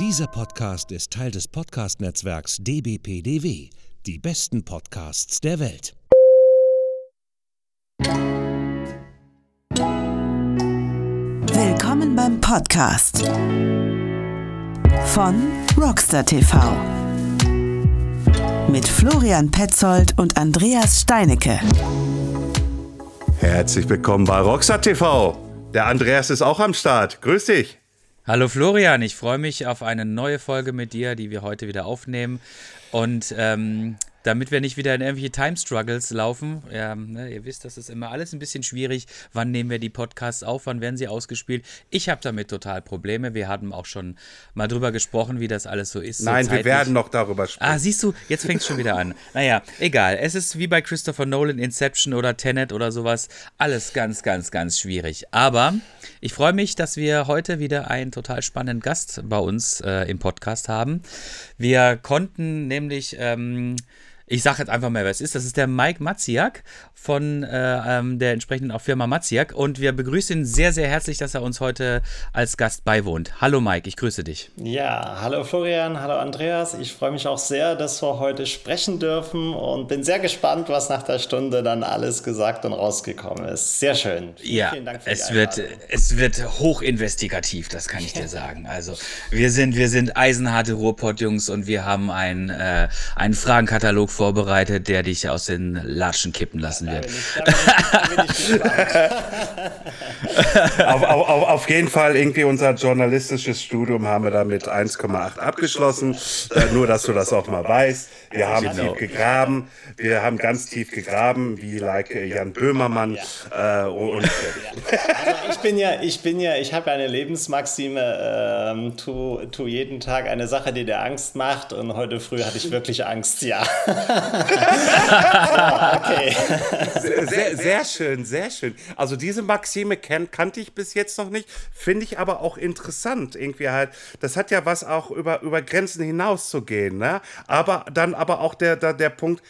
Dieser Podcast ist Teil des Podcast-Netzwerks dbpdw, die besten Podcasts der Welt. Willkommen beim Podcast von Rockstar TV mit Florian Petzold und Andreas Steinecke. Herzlich willkommen bei Rockstar TV. Der Andreas ist auch am Start. Grüß dich. Hallo Florian, ich freue mich auf eine neue Folge mit dir, die wir heute wieder aufnehmen. Und ähm, damit wir nicht wieder in irgendwelche Time Struggles laufen. Ja, ne, ihr wisst, das ist immer alles ein bisschen schwierig. Wann nehmen wir die Podcasts auf? Wann werden sie ausgespielt? Ich habe damit total Probleme. Wir hatten auch schon mal drüber gesprochen, wie das alles so ist. Nein, so wir werden noch darüber sprechen. Ah, siehst du, jetzt fängt es schon wieder an. Naja, egal. Es ist wie bei Christopher Nolan, Inception oder Tenet oder sowas. Alles ganz, ganz, ganz schwierig. Aber ich freue mich, dass wir heute wieder einen total spannenden Gast bei uns äh, im Podcast haben. Wir konnten nämlich. Ähm, ich sage jetzt einfach mal, wer es ist. Das ist der Mike Matziak von äh, ähm, der entsprechenden auch Firma Matziak. Und wir begrüßen ihn sehr, sehr herzlich, dass er uns heute als Gast beiwohnt. Hallo Mike, ich grüße dich. Ja, hallo Florian, hallo Andreas. Ich freue mich auch sehr, dass wir heute sprechen dürfen und bin sehr gespannt, was nach der Stunde dann alles gesagt und rausgekommen ist. Sehr schön. Vielen, ja, vielen Dank für es die wird, es wird hochinvestigativ, das kann ich dir sagen. Also wir sind, wir sind eisenharte Ruhrpott-Jungs und wir haben einen, äh, einen Fragenkatalog vorbereitet, der dich aus den Latschen kippen lassen wird. auf, auf, auf, jeden Fall irgendwie unser journalistisches Studium haben wir da mit 1,8 abgeschlossen. Äh, nur, dass du das auch mal weißt. Wir haben genau. tief gegraben. Wir haben ganz tief gegraben, wie like Jan Böhmermann. Ja. Äh, und. Also ich bin ja, ich bin ja, ich habe eine Lebensmaxime, ähm, tu, tu jeden Tag eine Sache, die dir Angst macht. Und heute früh hatte ich wirklich Angst, ja. okay. Sehr, sehr, sehr, schön, sehr schön. Also diese Maxime kan kannte ich bis jetzt noch nicht, finde ich aber auch interessant. Irgendwie halt, das hat ja was auch über, über Grenzen hinaus zu gehen, ne? Aber dann aber auch der, der, der Punkt,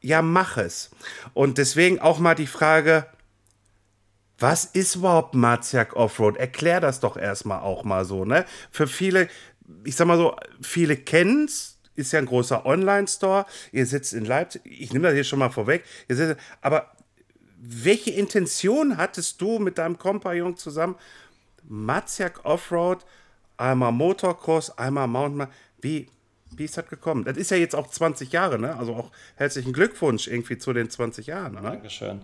ja, mach es. Und deswegen auch mal die Frage, was ist überhaupt Marziak Offroad? Erklär das doch erstmal auch mal so, ne? Für viele, ich sag mal so, viele kennen es, ist ja ein großer Online-Store. Ihr sitzt in Leipzig. Ich nehme das hier schon mal vorweg. Sitzt, aber welche Intention hattest du mit deinem Kompagnon zusammen? Maziak Offroad, einmal Motocross, einmal Mountainbike. Wie, ist das gekommen? Das ist ja jetzt auch 20 Jahre, ne? Also auch herzlichen Glückwunsch irgendwie zu den 20 Jahren. Ne? Dankeschön.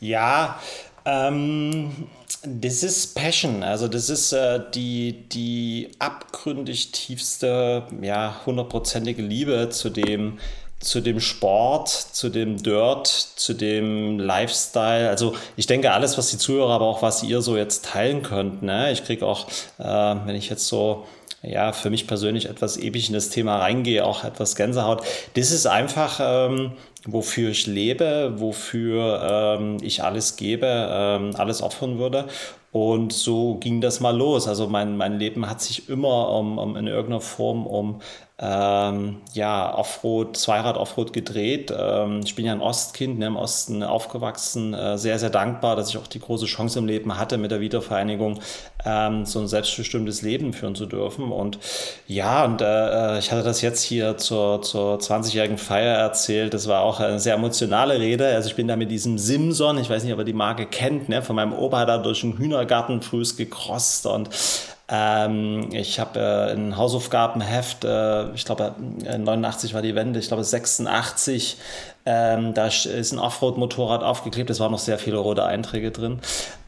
Ja, ähm, das ist Passion, also das ist äh, die, die abgründig tiefste, ja, hundertprozentige Liebe zu dem, zu dem Sport, zu dem Dirt, zu dem Lifestyle. Also ich denke, alles, was die Zuhörer, aber auch was ihr so jetzt teilen könnt. Ne? Ich kriege auch, äh, wenn ich jetzt so ja, für mich persönlich etwas ewig in das Thema reingehe, auch etwas Gänsehaut. Das ist einfach, ähm, wofür ich lebe, wofür ähm, ich alles gebe, ähm, alles opfern würde. Und so ging das mal los. Also mein, mein Leben hat sich immer um, um in irgendeiner Form um ähm, ja, Offroad, Zweirad Offroad gedreht. Ähm, ich bin ja ein Ostkind, ne, im Osten aufgewachsen, äh, sehr, sehr dankbar, dass ich auch die große Chance im Leben hatte, mit der Wiedervereinigung ähm, so ein selbstbestimmtes Leben führen zu dürfen. Und ja, und äh, ich hatte das jetzt hier zur, zur 20-jährigen Feier erzählt. Das war auch eine sehr emotionale Rede. Also ich bin da mit diesem Simson, ich weiß nicht, ob ihr die Marke kennt, ne, von meinem Opa da durch den Hühnergarten frühs gekrost und ähm, ich habe äh, ein Hausaufgabenheft, äh, ich glaube, äh, 89 war die Wende, ich glaube 86, ähm, da ist ein Offroad-Motorrad aufgeklebt, es waren noch sehr viele rote Einträge drin,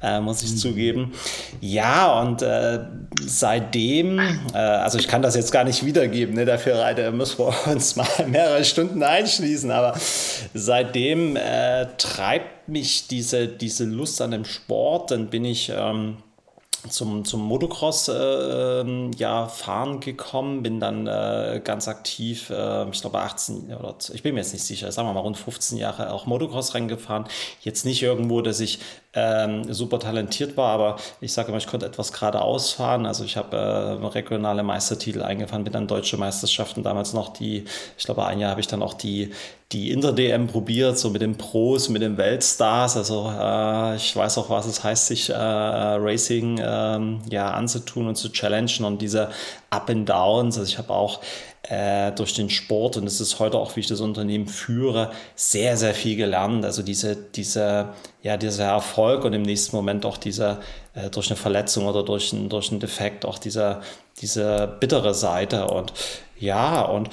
äh, muss ich mhm. zugeben. Ja, und äh, seitdem, äh, also ich kann das jetzt gar nicht wiedergeben, ne, dafür Reiter, müssen wir uns mal mehrere Stunden einschließen, aber seitdem äh, treibt mich diese, diese Lust an dem Sport, dann bin ich... Ähm, zum, zum Motocross äh, ähm, ja, fahren gekommen, bin dann äh, ganz aktiv, äh, ich glaube 18 oder ich bin mir jetzt nicht sicher, sagen wir mal rund 15 Jahre auch Motocross reingefahren. Jetzt nicht irgendwo, dass ich ähm, super talentiert war, aber ich sage immer, ich konnte etwas geradeaus fahren. Also ich habe äh, regionale Meistertitel eingefahren, bin dann deutsche Meisterschaften damals noch die, ich glaube ein Jahr habe ich dann auch die, die Inter-DM probiert, so mit den Pros, mit den Weltstars. Also äh, ich weiß auch, was es heißt, sich äh, Racing ähm, ja anzutun und zu challengen und diese Up and Downs. Also ich habe auch äh, durch den Sport und es ist heute auch, wie ich das Unternehmen führe, sehr, sehr viel gelernt. Also diese, diese, ja, dieser Erfolg und im nächsten Moment auch dieser äh, durch eine Verletzung oder durch, ein, durch einen Defekt auch diese, diese bittere Seite und ja, und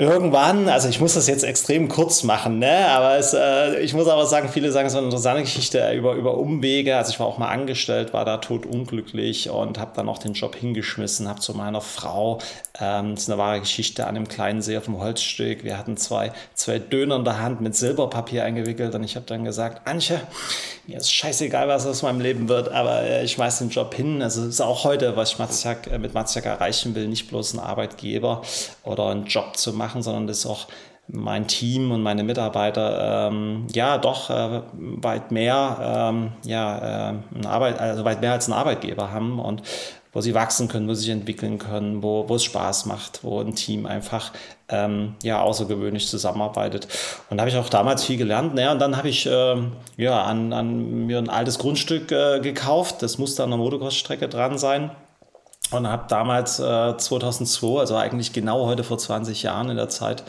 irgendwann, also ich muss das jetzt extrem kurz machen, ne? aber es, äh, ich muss aber sagen, viele sagen, es ist eine interessante Geschichte über, über Umwege. Also ich war auch mal angestellt, war da tot unglücklich und habe dann auch den Job hingeschmissen, habe zu meiner Frau, ähm, das ist eine wahre Geschichte, an einem kleinen See auf dem Holzstück. Wir hatten zwei, zwei Döner in der Hand mit Silberpapier eingewickelt und ich habe dann gesagt, Antje, mir ist scheißegal, was aus meinem Leben wird, aber äh, ich schmeiß den Job hin. Also es ist auch heute, was ich Matzjak, äh, mit Matzjak erreichen will, nicht bloß einen Arbeitgeber oder einen Job zu machen, machen, sondern dass auch mein Team und meine Mitarbeiter ähm, ja doch äh, weit mehr ähm, ja, äh, Arbeit, also weit mehr als ein Arbeitgeber haben und wo sie wachsen können, wo sie sich entwickeln können, wo, wo es Spaß macht, wo ein Team einfach ähm, ja außergewöhnlich zusammenarbeitet. Und da habe ich auch damals viel gelernt. Naja, und dann habe ich äh, ja an, an mir ein altes Grundstück äh, gekauft. Das musste an der Motocross-Strecke dran sein und habe damals äh, 2002, also eigentlich genau heute vor 20 Jahren in der Zeit,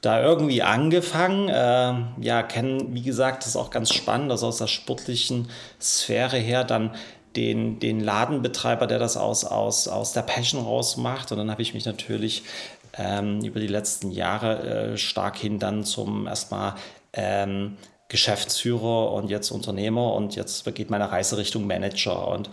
da irgendwie angefangen. Äh, ja, kennen, wie gesagt, das ist auch ganz spannend, also aus der sportlichen Sphäre her dann den, den Ladenbetreiber, der das aus, aus, aus der Passion raus macht. Und dann habe ich mich natürlich ähm, über die letzten Jahre äh, stark hin dann zum erstmal ähm, Geschäftsführer und jetzt Unternehmer und jetzt geht meine Reise Richtung Manager und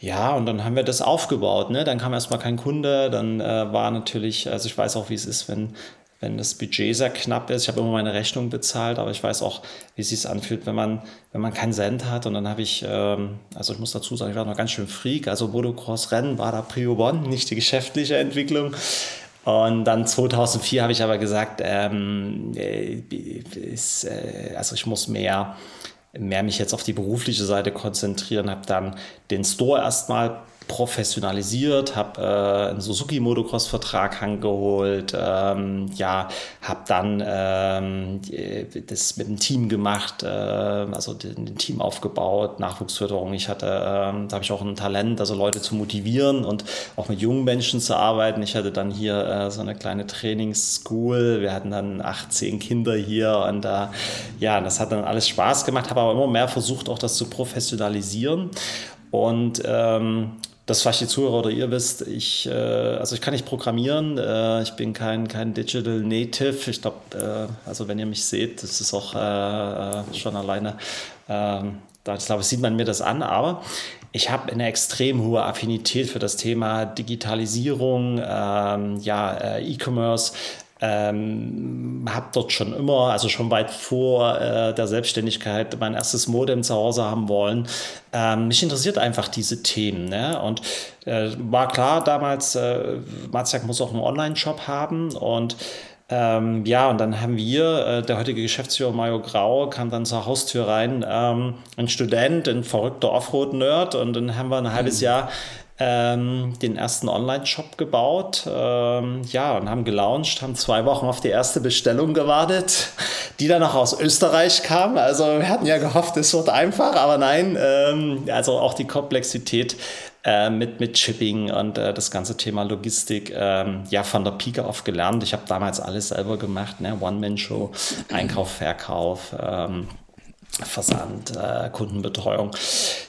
ja, und dann haben wir das aufgebaut. Ne? Dann kam erstmal kein Kunde, dann äh, war natürlich, also ich weiß auch, wie es ist, wenn, wenn das Budget sehr knapp ist. Ich habe immer meine Rechnung bezahlt, aber ich weiß auch, wie es sich anfühlt, wenn man, wenn man keinen Cent hat. Und dann habe ich, ähm, also ich muss dazu sagen, ich war noch ganz schön Freak. Also Motocross-Rennen war da Prio One, nicht die geschäftliche Entwicklung. Und dann 2004 habe ich aber gesagt, ähm, äh, ist, äh, also ich muss mehr mehr mich jetzt auf die berufliche Seite konzentrieren, habe dann den Store erstmal professionalisiert, habe äh, einen Suzuki Motocross-Vertrag angeholt, ähm, ja, habe dann ähm, das mit dem Team gemacht, äh, also ein Team aufgebaut, Nachwuchsförderung. Ich hatte, äh, da habe ich auch ein Talent, also Leute zu motivieren und auch mit jungen Menschen zu arbeiten. Ich hatte dann hier äh, so eine kleine Trainingsschool. Wir hatten dann 18 Kinder hier und äh, ja, das hat dann alles Spaß gemacht, habe aber immer mehr versucht, auch das zu professionalisieren. Und ähm, das vielleicht die Zuhörer oder ihr wisst, ich, äh, also ich kann nicht programmieren, äh, ich bin kein, kein Digital Native. Ich glaube, äh, also wenn ihr mich seht, das ist auch schon alleine, ähm, da ich glaube, sieht man mir das an, aber ich habe eine extrem hohe Affinität für das Thema Digitalisierung, ähm, ja, E-Commerce, ähm, habe dort schon immer, also schon weit vor äh, der Selbstständigkeit, mein erstes Modem zu Hause haben wollen. Ähm, mich interessiert einfach diese Themen. Ne? Und äh, war klar damals, äh, Matzak muss auch einen Online-Shop haben und ähm, ja, und dann haben wir, äh, der heutige Geschäftsführer Mario Grau kam dann zur Haustür rein, ähm, ein Student, ein verrückter Offroad-Nerd und dann haben wir ein halbes mhm. Jahr ähm, den ersten Online-Shop gebaut, ähm, ja, und haben gelauncht, haben zwei Wochen auf die erste Bestellung gewartet, die dann auch aus Österreich kam. Also wir hatten ja gehofft, es wird einfach, aber nein, ähm, also auch die Komplexität äh, mit, mit Shipping und äh, das ganze Thema Logistik, ähm, ja, von der Pike auf gelernt. Ich habe damals alles selber gemacht, ne? One-Man-Show, Einkauf, Verkauf, ähm, Versand, äh, Kundenbetreuung.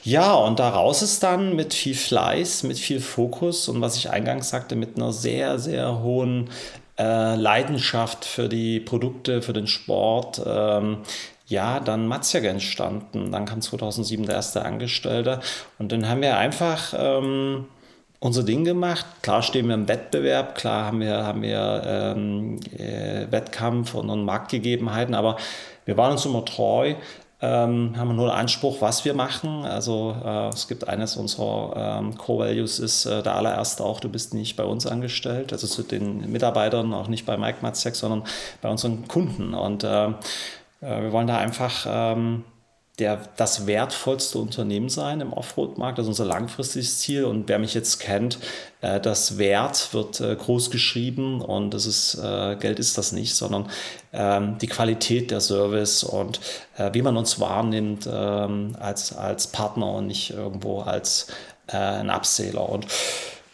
Ja, und daraus ist dann mit viel Fleiß, mit viel Fokus und was ich eingangs sagte, mit einer sehr, sehr hohen äh, Leidenschaft für die Produkte, für den Sport, ähm, ja, dann Matzjag entstanden. Dann kam 2007 der erste Angestellte und dann haben wir einfach ähm, unser Ding gemacht. Klar stehen wir im Wettbewerb, klar haben wir, haben wir ähm, äh, Wettkampf und, und Marktgegebenheiten, aber wir waren uns immer treu, ähm, haben nur einen Anspruch, was wir machen. Also äh, es gibt eines unserer ähm, Core-Values ist äh, der allererste auch, du bist nicht bei uns angestellt, also zu den Mitarbeitern, auch nicht bei Mike Matzek, sondern bei unseren Kunden. Und äh, äh wir wollen da einfach ähm, der, das wertvollste Unternehmen sein im Offroad-Markt. Das ist unser langfristiges Ziel. Und wer mich jetzt kennt, äh, das Wert wird äh, groß geschrieben und das ist, äh, Geld ist das nicht, sondern ähm, die Qualität der Service und wie man uns wahrnimmt ähm, als, als Partner und nicht irgendwo als ein Upseller. Und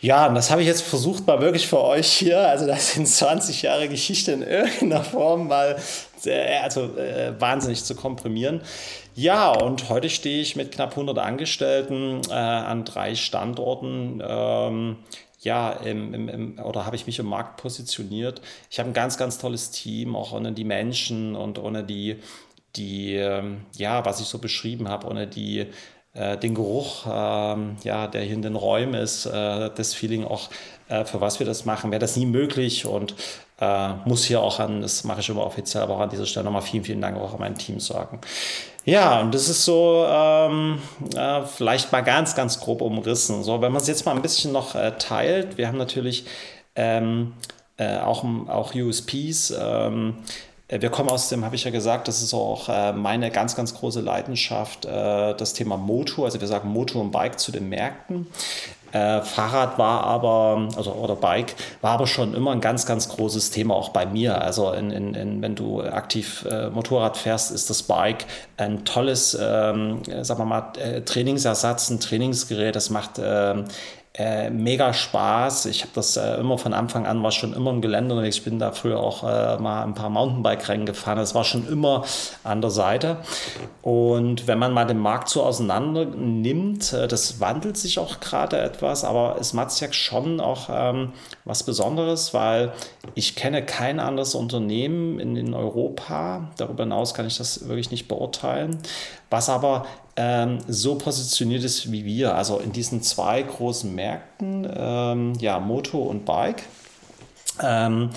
ja, und das habe ich jetzt versucht, mal wirklich für euch hier, also das sind 20 Jahre Geschichte in irgendeiner Form mal also, wahnsinnig zu komprimieren. Ja, und heute stehe ich mit knapp 100 Angestellten äh, an drei Standorten. Ähm, ja, im, im, im, oder habe ich mich im Markt positioniert. Ich habe ein ganz, ganz tolles Team, auch ohne die Menschen und ohne die, die ähm, ja, was ich so beschrieben habe, ohne die äh, den Geruch, ähm, ja, der hier in den Räumen ist, äh, das Feeling auch, äh, für was wir das machen, wäre das nie möglich und äh, muss hier auch an, das mache ich immer offiziell, aber auch an dieser Stelle nochmal vielen, vielen Dank auch an mein Team sagen. Ja, und das ist so ähm, äh, vielleicht mal ganz, ganz grob umrissen. So, wenn man es jetzt mal ein bisschen noch äh, teilt, wir haben natürlich ähm, auch, auch USPs. Ähm, äh, wir kommen aus dem, habe ich ja gesagt, das ist auch äh, meine ganz, ganz große Leidenschaft, äh, das Thema Moto. Also wir sagen Moto und Bike zu den Märkten. Äh, Fahrrad war aber, also oder Bike, war aber schon immer ein ganz, ganz großes Thema, auch bei mir. Also in, in, in, wenn du aktiv äh, Motorrad fährst, ist das Bike ein tolles, ähm, sagen wir mal, äh, Trainingsersatz, ein Trainingsgerät. Das macht ähm, äh, mega Spaß. Ich habe das äh, immer von Anfang an, war schon immer im Gelände und ich bin da früher auch äh, mal ein paar Mountainbike-Rennen gefahren. Das war schon immer an der Seite. Und wenn man mal den Markt so auseinander nimmt, äh, das wandelt sich auch gerade etwas, aber ist Matzjak schon auch ähm, was Besonderes, weil ich kenne kein anderes Unternehmen in, in Europa, darüber hinaus kann ich das wirklich nicht beurteilen, was aber ähm, so positioniert ist wie wir. Also in diesen zwei großen Märkten, ähm, ja, Moto und Bike. Ähm,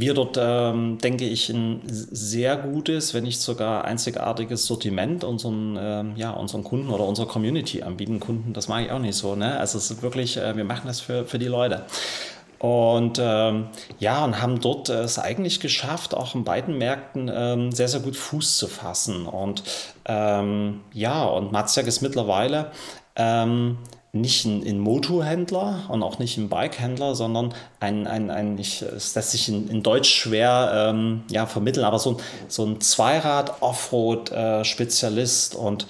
wir dort, ähm, denke ich, ein sehr gutes, wenn nicht sogar einzigartiges Sortiment unseren, ähm, ja, unseren Kunden oder unserer Community anbieten. Kunden, das mag ich auch nicht so. Ne? Also es ist wirklich, äh, wir machen das für, für die Leute. Und ähm, ja, und haben dort äh, es eigentlich geschafft, auch in beiden Märkten ähm, sehr, sehr gut Fuß zu fassen. Und ähm, ja, und Matzjak ist mittlerweile ähm, nicht ein, ein Motorhändler und auch nicht ein Bikehändler, sondern ein, ein, ein ich, es lässt sich in, in Deutsch schwer ähm, ja, vermitteln, aber so ein, so ein Zweirad-Offroad-Spezialist. Äh, und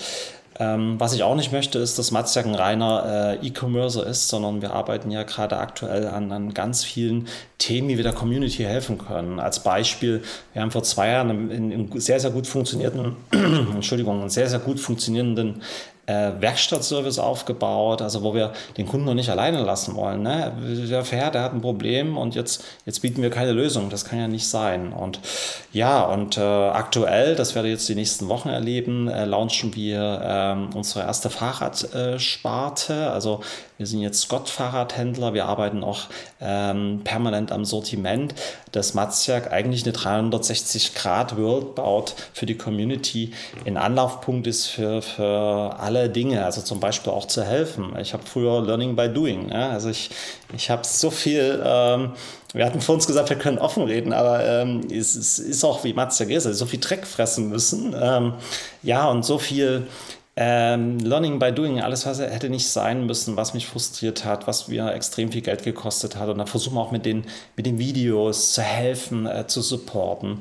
ähm, was ich auch nicht möchte, ist, dass Matzjak ein reiner äh, E-Commerce ist, sondern wir arbeiten ja gerade aktuell an, an ganz vielen Themen, wie wir der Community helfen können. Als Beispiel, wir haben vor zwei Jahren einen sehr, sehr gut funktionierenden, Entschuldigung, einen sehr, sehr gut funktionierenden äh, Werkstattservice aufgebaut, also wo wir den Kunden noch nicht alleine lassen wollen. Ne? Der fährt, der hat ein Problem und jetzt, jetzt bieten wir keine Lösung. Das kann ja nicht sein. Und ja, und äh, aktuell, das werdet ihr jetzt die nächsten Wochen erleben, äh, launchen wir ähm, unsere erste Fahrradsparte. also wir sind jetzt Scott-Fahrradhändler. Wir arbeiten auch ähm, permanent am Sortiment, dass Matzjak eigentlich eine 360-Grad-World baut für die Community, ein Anlaufpunkt ist für, für alle Dinge, also zum Beispiel auch zu helfen. Ich habe früher Learning by Doing. Ja? Also ich, ich habe so viel. Ähm, wir hatten vor uns gesagt, wir können offen reden, aber ähm, es, es, ist auch wie Matzjak ist, also so viel Dreck fressen müssen. Ähm, ja, und so viel ähm, Learning by Doing, alles, was hätte nicht sein müssen, was mich frustriert hat, was mir extrem viel Geld gekostet hat. Und da versuchen wir auch mit den, mit den Videos zu helfen, äh, zu supporten.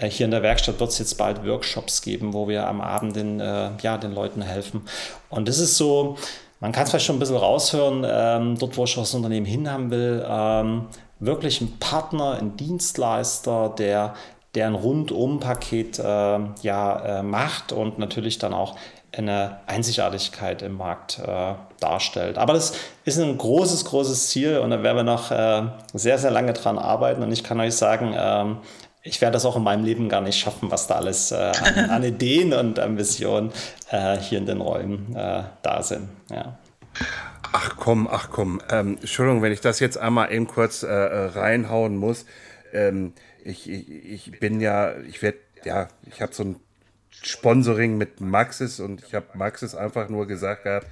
Äh, hier in der Werkstatt wird es jetzt bald Workshops geben, wo wir am Abend den, äh, ja, den Leuten helfen. Und das ist so, man kann es vielleicht schon ein bisschen raushören, ähm, dort, wo ich das Unternehmen hinhaben will, ähm, wirklich ein Partner, ein Dienstleister, der der ein Rundum-Paket äh, ja, äh, macht und natürlich dann auch eine Einzigartigkeit im Markt äh, darstellt. Aber das ist ein großes, großes Ziel und da werden wir noch äh, sehr, sehr lange dran arbeiten. Und ich kann euch sagen, ähm, ich werde das auch in meinem Leben gar nicht schaffen, was da alles äh, an, an, Ideen und Ambitionen äh, hier in den Räumen äh, da sind. Ja. Ach komm, ach komm. Ähm, Entschuldigung, wenn ich das jetzt einmal eben kurz äh, reinhauen muss. Ähm, ich, ich, ich bin ja, ich werde, ja, ich habe so ein Sponsoring mit Maxis und ich habe Maxis einfach nur gesagt gehabt,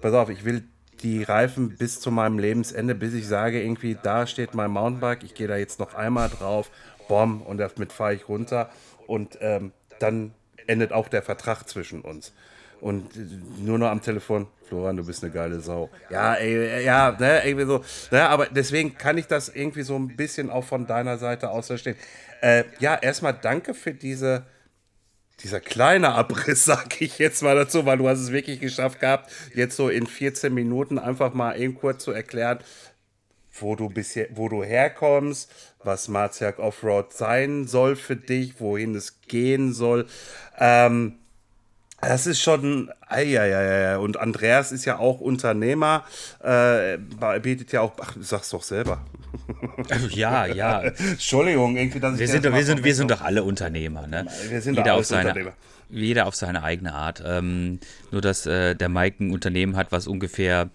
pass auf, ich will die Reifen bis zu meinem Lebensende, bis ich sage, irgendwie, da steht mein Mountainbike, ich gehe da jetzt noch einmal drauf, bom, und damit fahre ich runter und ähm, dann endet auch der Vertrag zwischen uns. Und nur noch am Telefon, Florian, du bist eine geile Sau. Ja, ey, ja, ne, irgendwie so. Ne, aber deswegen kann ich das irgendwie so ein bisschen auch von deiner Seite aus verstehen. Äh, ja, erstmal danke für diese, dieser kleine Abriss, sag ich jetzt mal dazu, weil du hast es wirklich geschafft gehabt, jetzt so in 14 Minuten einfach mal eben kurz zu erklären, wo du bisher, wo du herkommst, was Marziak Offroad sein soll für dich, wohin es gehen soll. Ähm, das ist schon, ja, und Andreas ist ja auch Unternehmer, äh, bietet ja auch, ach, sag's doch selber. Ja, ja. Entschuldigung, irgendwie, dass wir ich sind, doch, wir, sind, wir sind doch alle Unternehmer, ne? Wir sind jeder doch auf seine, Unternehmer. Jeder auf seine eigene Art. Ähm, nur, dass äh, der Mike ein Unternehmen hat, was ungefähr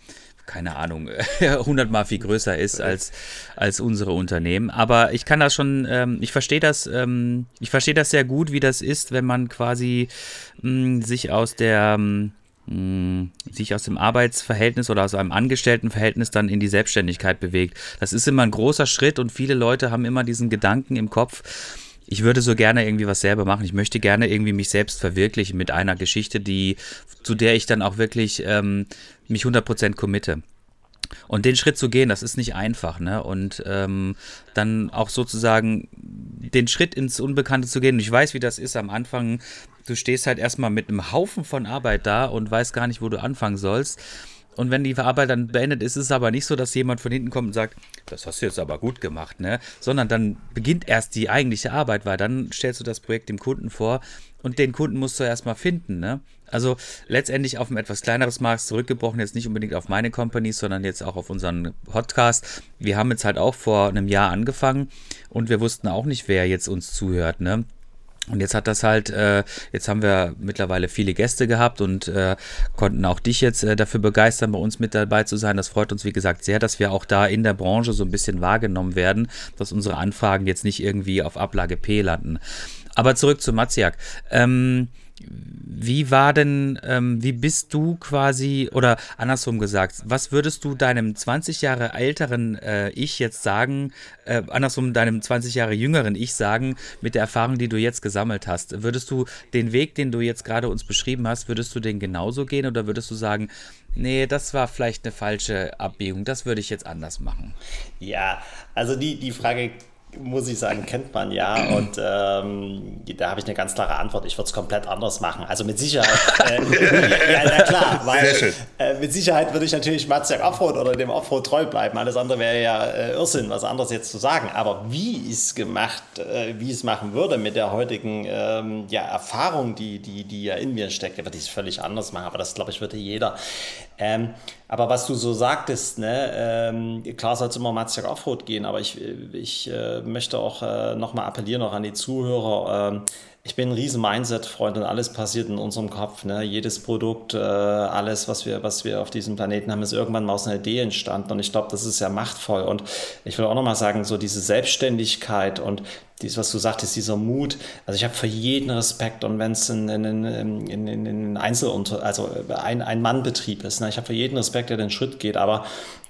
keine Ahnung, hundertmal viel größer ist als, als unsere Unternehmen. Aber ich kann das schon, ähm, ich verstehe das, ähm, ich verstehe das sehr gut, wie das ist, wenn man quasi mh, sich aus der mh, sich aus dem Arbeitsverhältnis oder aus einem Angestelltenverhältnis dann in die Selbstständigkeit bewegt. Das ist immer ein großer Schritt und viele Leute haben immer diesen Gedanken im Kopf, ich würde so gerne irgendwie was selber machen. Ich möchte gerne irgendwie mich selbst verwirklichen mit einer Geschichte, die, zu der ich dann auch wirklich ähm, mich 100% committe. Und den Schritt zu gehen, das ist nicht einfach, ne? Und ähm, dann auch sozusagen den Schritt ins Unbekannte zu gehen. Und ich weiß, wie das ist am Anfang. Du stehst halt erstmal mit einem Haufen von Arbeit da und weißt gar nicht, wo du anfangen sollst. Und wenn die Arbeit dann beendet ist, ist es aber nicht so, dass jemand von hinten kommt und sagt, das hast du jetzt aber gut gemacht, ne? Sondern dann beginnt erst die eigentliche Arbeit, weil dann stellst du das Projekt dem Kunden vor und den Kunden musst du erstmal finden, ne? Also letztendlich auf ein etwas kleineres Maß zurückgebrochen, jetzt nicht unbedingt auf meine Companies, sondern jetzt auch auf unseren Podcast. Wir haben jetzt halt auch vor einem Jahr angefangen und wir wussten auch nicht, wer jetzt uns zuhört, ne? Und jetzt hat das halt, äh, jetzt haben wir mittlerweile viele Gäste gehabt und äh, konnten auch dich jetzt äh, dafür begeistern, bei uns mit dabei zu sein. Das freut uns, wie gesagt, sehr, dass wir auch da in der Branche so ein bisschen wahrgenommen werden, dass unsere Anfragen jetzt nicht irgendwie auf Ablage P landen. Aber zurück zu Matziak. Ähm, wie war denn, ähm, wie bist du quasi, oder andersrum gesagt, was würdest du deinem 20 Jahre älteren äh, Ich jetzt sagen, äh, andersrum deinem 20 Jahre jüngeren Ich sagen, mit der Erfahrung, die du jetzt gesammelt hast? Würdest du den Weg, den du jetzt gerade uns beschrieben hast, würdest du den genauso gehen oder würdest du sagen, nee, das war vielleicht eine falsche Abbiegung, das würde ich jetzt anders machen? Ja, also die, die Frage muss ich sagen, kennt man ja. Und ähm, da habe ich eine ganz klare Antwort. Ich würde es komplett anders machen. Also mit Sicherheit. Äh, ja, na klar, weil äh, mit Sicherheit würde ich natürlich Matziak Offroad oder dem Offroad treu bleiben. Alles andere wäre ja äh, Irrsinn, was anderes jetzt zu sagen. Aber wie ich es gemacht, äh, wie ich es machen würde mit der heutigen ähm, ja, Erfahrung, die, die, die ja in mir steckt, würde ich es völlig anders machen. Aber das, glaube ich, würde jeder. Ähm, aber was du so sagtest, ne, ähm, klar soll es immer Matziak Offroad gehen, aber ich, ich äh, möchte auch äh, nochmal appellieren, auch an die Zuhörer. Ähm, ich bin ein riesen Mindset-Freund und alles passiert in unserem Kopf. Ne? Jedes Produkt, äh, alles, was wir, was wir auf diesem Planeten haben, ist irgendwann mal aus einer Idee entstanden. Und ich glaube, das ist ja machtvoll. Und ich will auch nochmal sagen, so diese Selbstständigkeit und dies, was du sagtest, dieser Mut. Also ich habe für jeden Respekt und wenn es in, in, in, in, in Einzelunter, also ein, ein Mannbetrieb ist, ne? ich habe für jeden Respekt, der den Schritt geht. Aber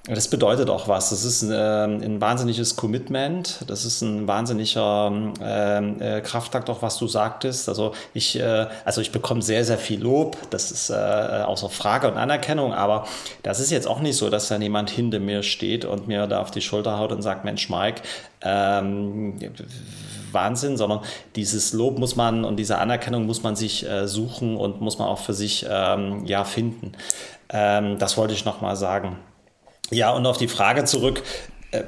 das bedeutet auch was. Das ist ein, äh, ein wahnsinniges Commitment. Das ist ein wahnsinniger ähm, äh, Kraftakt, auch was du sagtest. Also ich, äh, also ich bekomme sehr, sehr viel Lob. Das ist äh, außer Frage und Anerkennung. Aber das ist jetzt auch nicht so, dass da jemand hinter mir steht und mir da auf die Schulter haut und sagt, Mensch, Mike, ähm, Wahnsinn, sondern dieses Lob muss man und diese Anerkennung muss man sich äh, suchen und muss man auch für sich ähm, ja finden. Ähm, das wollte ich nochmal sagen. Ja, und auf die Frage zurück. Äh,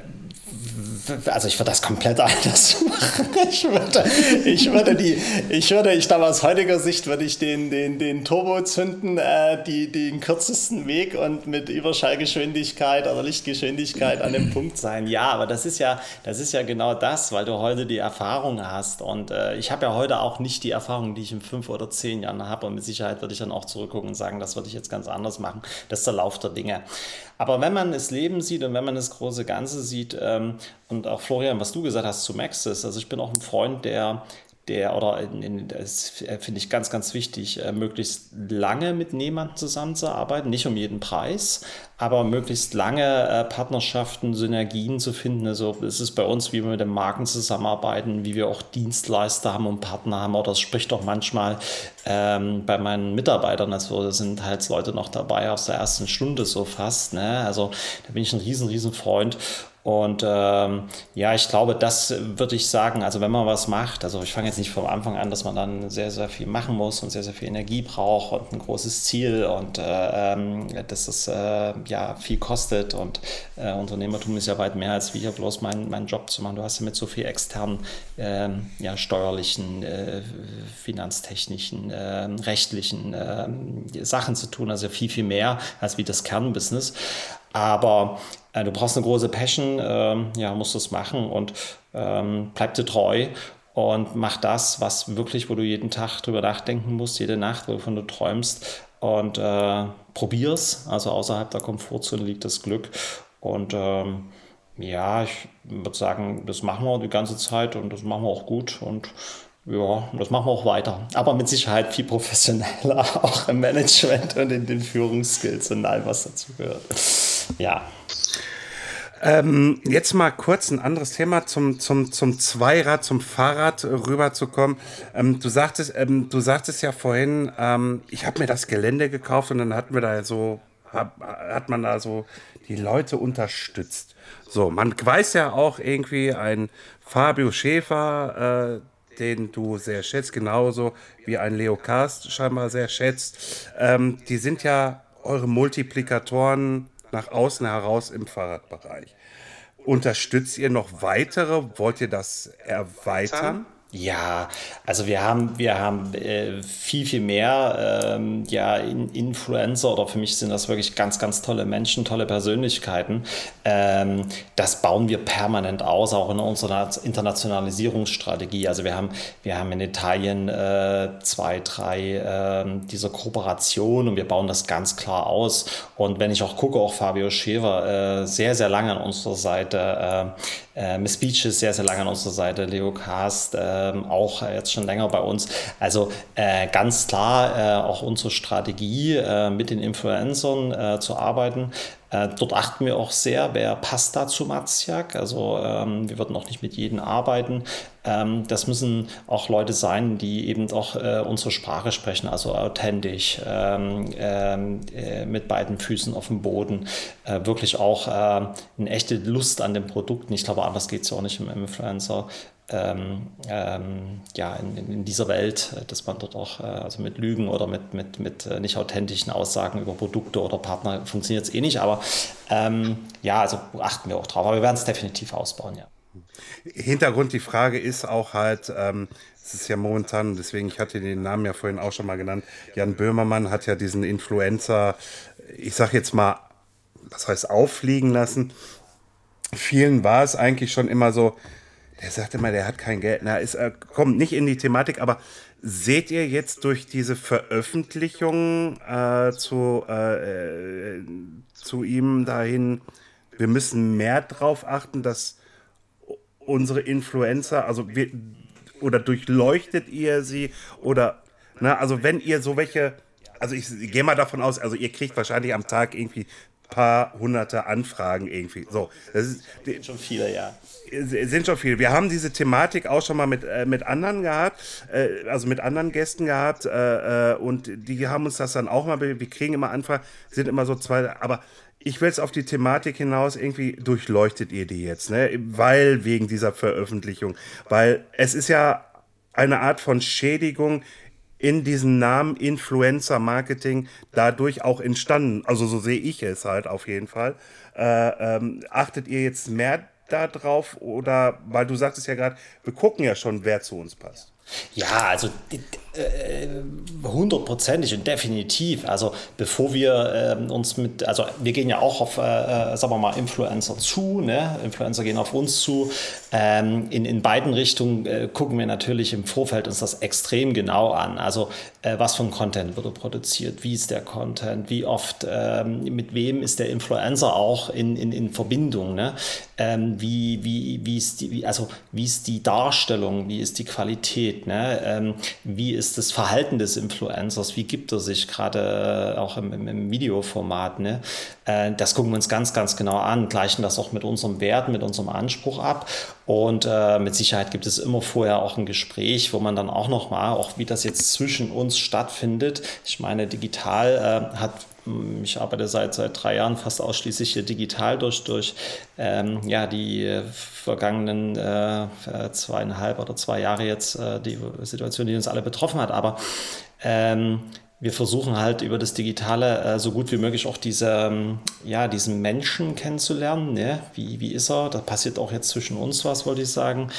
also ich würde das komplett anders machen. Ich würde, ich würde die, ich würde, ich glaube aus heutiger Sicht würde ich den, den, den Turbo zünden, äh, die, den kürzesten Weg und mit Überschallgeschwindigkeit oder Lichtgeschwindigkeit an dem Punkt sein. Ja, aber das ist ja, das ist ja genau das, weil du heute die Erfahrung hast. Und äh, ich habe ja heute auch nicht die Erfahrung, die ich in fünf oder zehn Jahren habe. Und mit Sicherheit würde ich dann auch zurückgucken und sagen, das würde ich jetzt ganz anders machen. Das ist der Lauf der Dinge. Aber wenn man das Leben sieht und wenn man das große Ganze sieht, ähm, und auch Florian, was du gesagt hast zu Maxis, also ich bin auch ein Freund, der der oder in, das finde ich ganz, ganz wichtig, äh, möglichst lange mit jemandem zusammenzuarbeiten, nicht um jeden Preis, aber möglichst lange äh, Partnerschaften, Synergien zu finden. Also es ist bei uns, wie wir mit den Marken zusammenarbeiten, wie wir auch Dienstleister haben und Partner haben. Oder das spricht auch manchmal ähm, bei meinen Mitarbeitern, also da sind halt Leute noch dabei aus der ersten Stunde so fast. Ne? Also da bin ich ein riesen, riesen Freund. Und ähm, ja, ich glaube, das würde ich sagen, also wenn man was macht, also ich fange jetzt nicht vom Anfang an, dass man dann sehr, sehr viel machen muss und sehr, sehr viel Energie braucht und ein großes Ziel und äh, ähm, dass es äh, ja viel kostet und äh, Unternehmertum ist ja weit mehr als wie hier bloß meinen mein Job zu machen. Du hast ja mit so viel externen, ähm, ja, steuerlichen, äh, finanztechnischen, ähm, rechtlichen ähm, Sachen zu tun, also viel, viel mehr als wie das Kernbusiness. Aber äh, du brauchst eine große Passion, äh, ja, musst es machen und ähm, bleib dir treu und mach das, was wirklich, wo du jeden Tag drüber nachdenken musst, jede Nacht, wovon du träumst und äh, probier's. Also außerhalb der Komfortzone liegt das Glück und ähm, ja, ich würde sagen, das machen wir die ganze Zeit und das machen wir auch gut und ja, das machen wir auch weiter. Aber mit Sicherheit viel professioneller, auch im Management und in den Führungsskills und all was dazu gehört. Ja. Ähm, jetzt mal kurz ein anderes Thema zum, zum, zum Zweirad, zum Fahrrad rüberzukommen. Ähm, du, sagtest, ähm, du sagtest ja vorhin, ähm, ich habe mir das Gelände gekauft und dann hatten wir da so, hab, hat man da so die Leute unterstützt. So, man weiß ja auch irgendwie ein Fabio Schäfer, äh, den du sehr schätzt, genauso wie ein Leo Cast scheinbar sehr schätzt. Ähm, die sind ja eure Multiplikatoren nach außen heraus im Fahrradbereich. Unterstützt ihr noch weitere? Wollt ihr das erweitern? Ja, also wir haben, wir haben äh, viel, viel mehr ähm, ja, in Influencer oder für mich sind das wirklich ganz, ganz tolle Menschen, tolle Persönlichkeiten. Ähm, das bauen wir permanent aus, auch in unserer Internationalisierungsstrategie. Also wir haben, wir haben in Italien äh, zwei, drei äh, dieser Kooperationen und wir bauen das ganz klar aus. Und wenn ich auch gucke, auch Fabio Schever äh, sehr, sehr lange an unserer Seite, äh, Miss Beach ist sehr, sehr lange an unserer Seite, Leo Cast, ähm, auch jetzt schon länger bei uns. Also äh, ganz klar äh, auch unsere Strategie, äh, mit den Influencern zu arbeiten. Äh, dort achten wir auch sehr, wer passt da zu Matzjak. Also ähm, wir würden auch nicht mit jedem arbeiten. Ähm, das müssen auch Leute sein, die eben auch äh, unsere Sprache sprechen, also authentisch, ähm, ähm äh, mit beiden Füßen auf dem Boden, äh, wirklich auch äh, eine echte Lust an den Produkten. Ich glaube, anders geht es ja auch nicht im Influencer ähm, ähm, ja, in, in, dieser Welt, äh, dass man dort auch äh, also mit Lügen oder mit, mit, mit äh, nicht authentischen Aussagen über Produkte oder Partner funktioniert es eh nicht. Aber ähm, ja, also achten wir auch drauf. Aber wir werden es definitiv ausbauen, ja. Hintergrund, die Frage ist auch halt, ähm, es ist ja momentan, deswegen, ich hatte den Namen ja vorhin auch schon mal genannt, Jan Böhmermann hat ja diesen Influencer, ich sag jetzt mal, was heißt auffliegen lassen. Vielen war es eigentlich schon immer so, der sagt immer, der hat kein Geld. Na, ist, äh, kommt nicht in die Thematik, aber seht ihr jetzt durch diese Veröffentlichung äh, zu, äh, äh, zu ihm dahin, wir müssen mehr drauf achten, dass unsere Influencer, also wir, oder durchleuchtet ihr sie oder, na, also wenn ihr so welche, also ich gehe mal davon aus, also ihr kriegt wahrscheinlich am Tag irgendwie paar hunderte Anfragen irgendwie. So, das ist die, schon viele, ja. Sind schon viele. Wir haben diese Thematik auch schon mal mit, äh, mit anderen gehabt, äh, also mit anderen Gästen gehabt äh, äh und die haben uns das dann auch mal, wir kriegen immer Anfragen, sind immer so zwei, aber ich will es auf die Thematik hinaus, irgendwie durchleuchtet ihr die jetzt, ne? Weil wegen dieser Veröffentlichung, weil es ist ja eine Art von Schädigung in diesem Namen Influencer Marketing dadurch auch entstanden. Also so sehe ich es halt auf jeden Fall. Äh, ähm, achtet ihr jetzt mehr darauf oder weil du sagtest ja gerade, wir gucken ja schon, wer zu uns passt. Ja, also hundertprozentig und definitiv. Also bevor wir äh, uns mit, also wir gehen ja auch auf, äh, äh, sagen wir mal, Influencer zu, ne? Influencer gehen auf uns zu. Ähm, in, in beiden Richtungen äh, gucken wir natürlich im Vorfeld uns das extrem genau an. Also äh, was für ein Content wird produziert, wie ist der Content, wie oft, ähm, mit wem ist der Influencer auch in, in, in Verbindung, ne? Ähm, wie, wie, wie ist die, also wie ist die Darstellung, wie ist die Qualität, ne? Ähm, wie ist das Verhalten des Influencers, wie gibt er sich gerade äh, auch im, im, Videoformat, ne? Äh, das gucken wir uns ganz, ganz genau an, gleichen das auch mit unserem Wert, mit unserem Anspruch ab und äh, mit Sicherheit gibt es immer vorher auch ein Gespräch, wo man dann auch nochmal, auch wie das jetzt zwischen uns stattfindet. Ich meine, digital äh, hat ich arbeite seit, seit drei Jahren fast ausschließlich hier digital durch, durch ähm, ja, die vergangenen äh, zweieinhalb oder zwei Jahre jetzt, äh, die Situation, die uns alle betroffen hat. Aber ähm, wir versuchen halt über das Digitale äh, so gut wie möglich auch diese, ähm, ja, diesen Menschen kennenzulernen. Ne? Wie, wie ist er? Da passiert auch jetzt zwischen uns was, wollte ich sagen.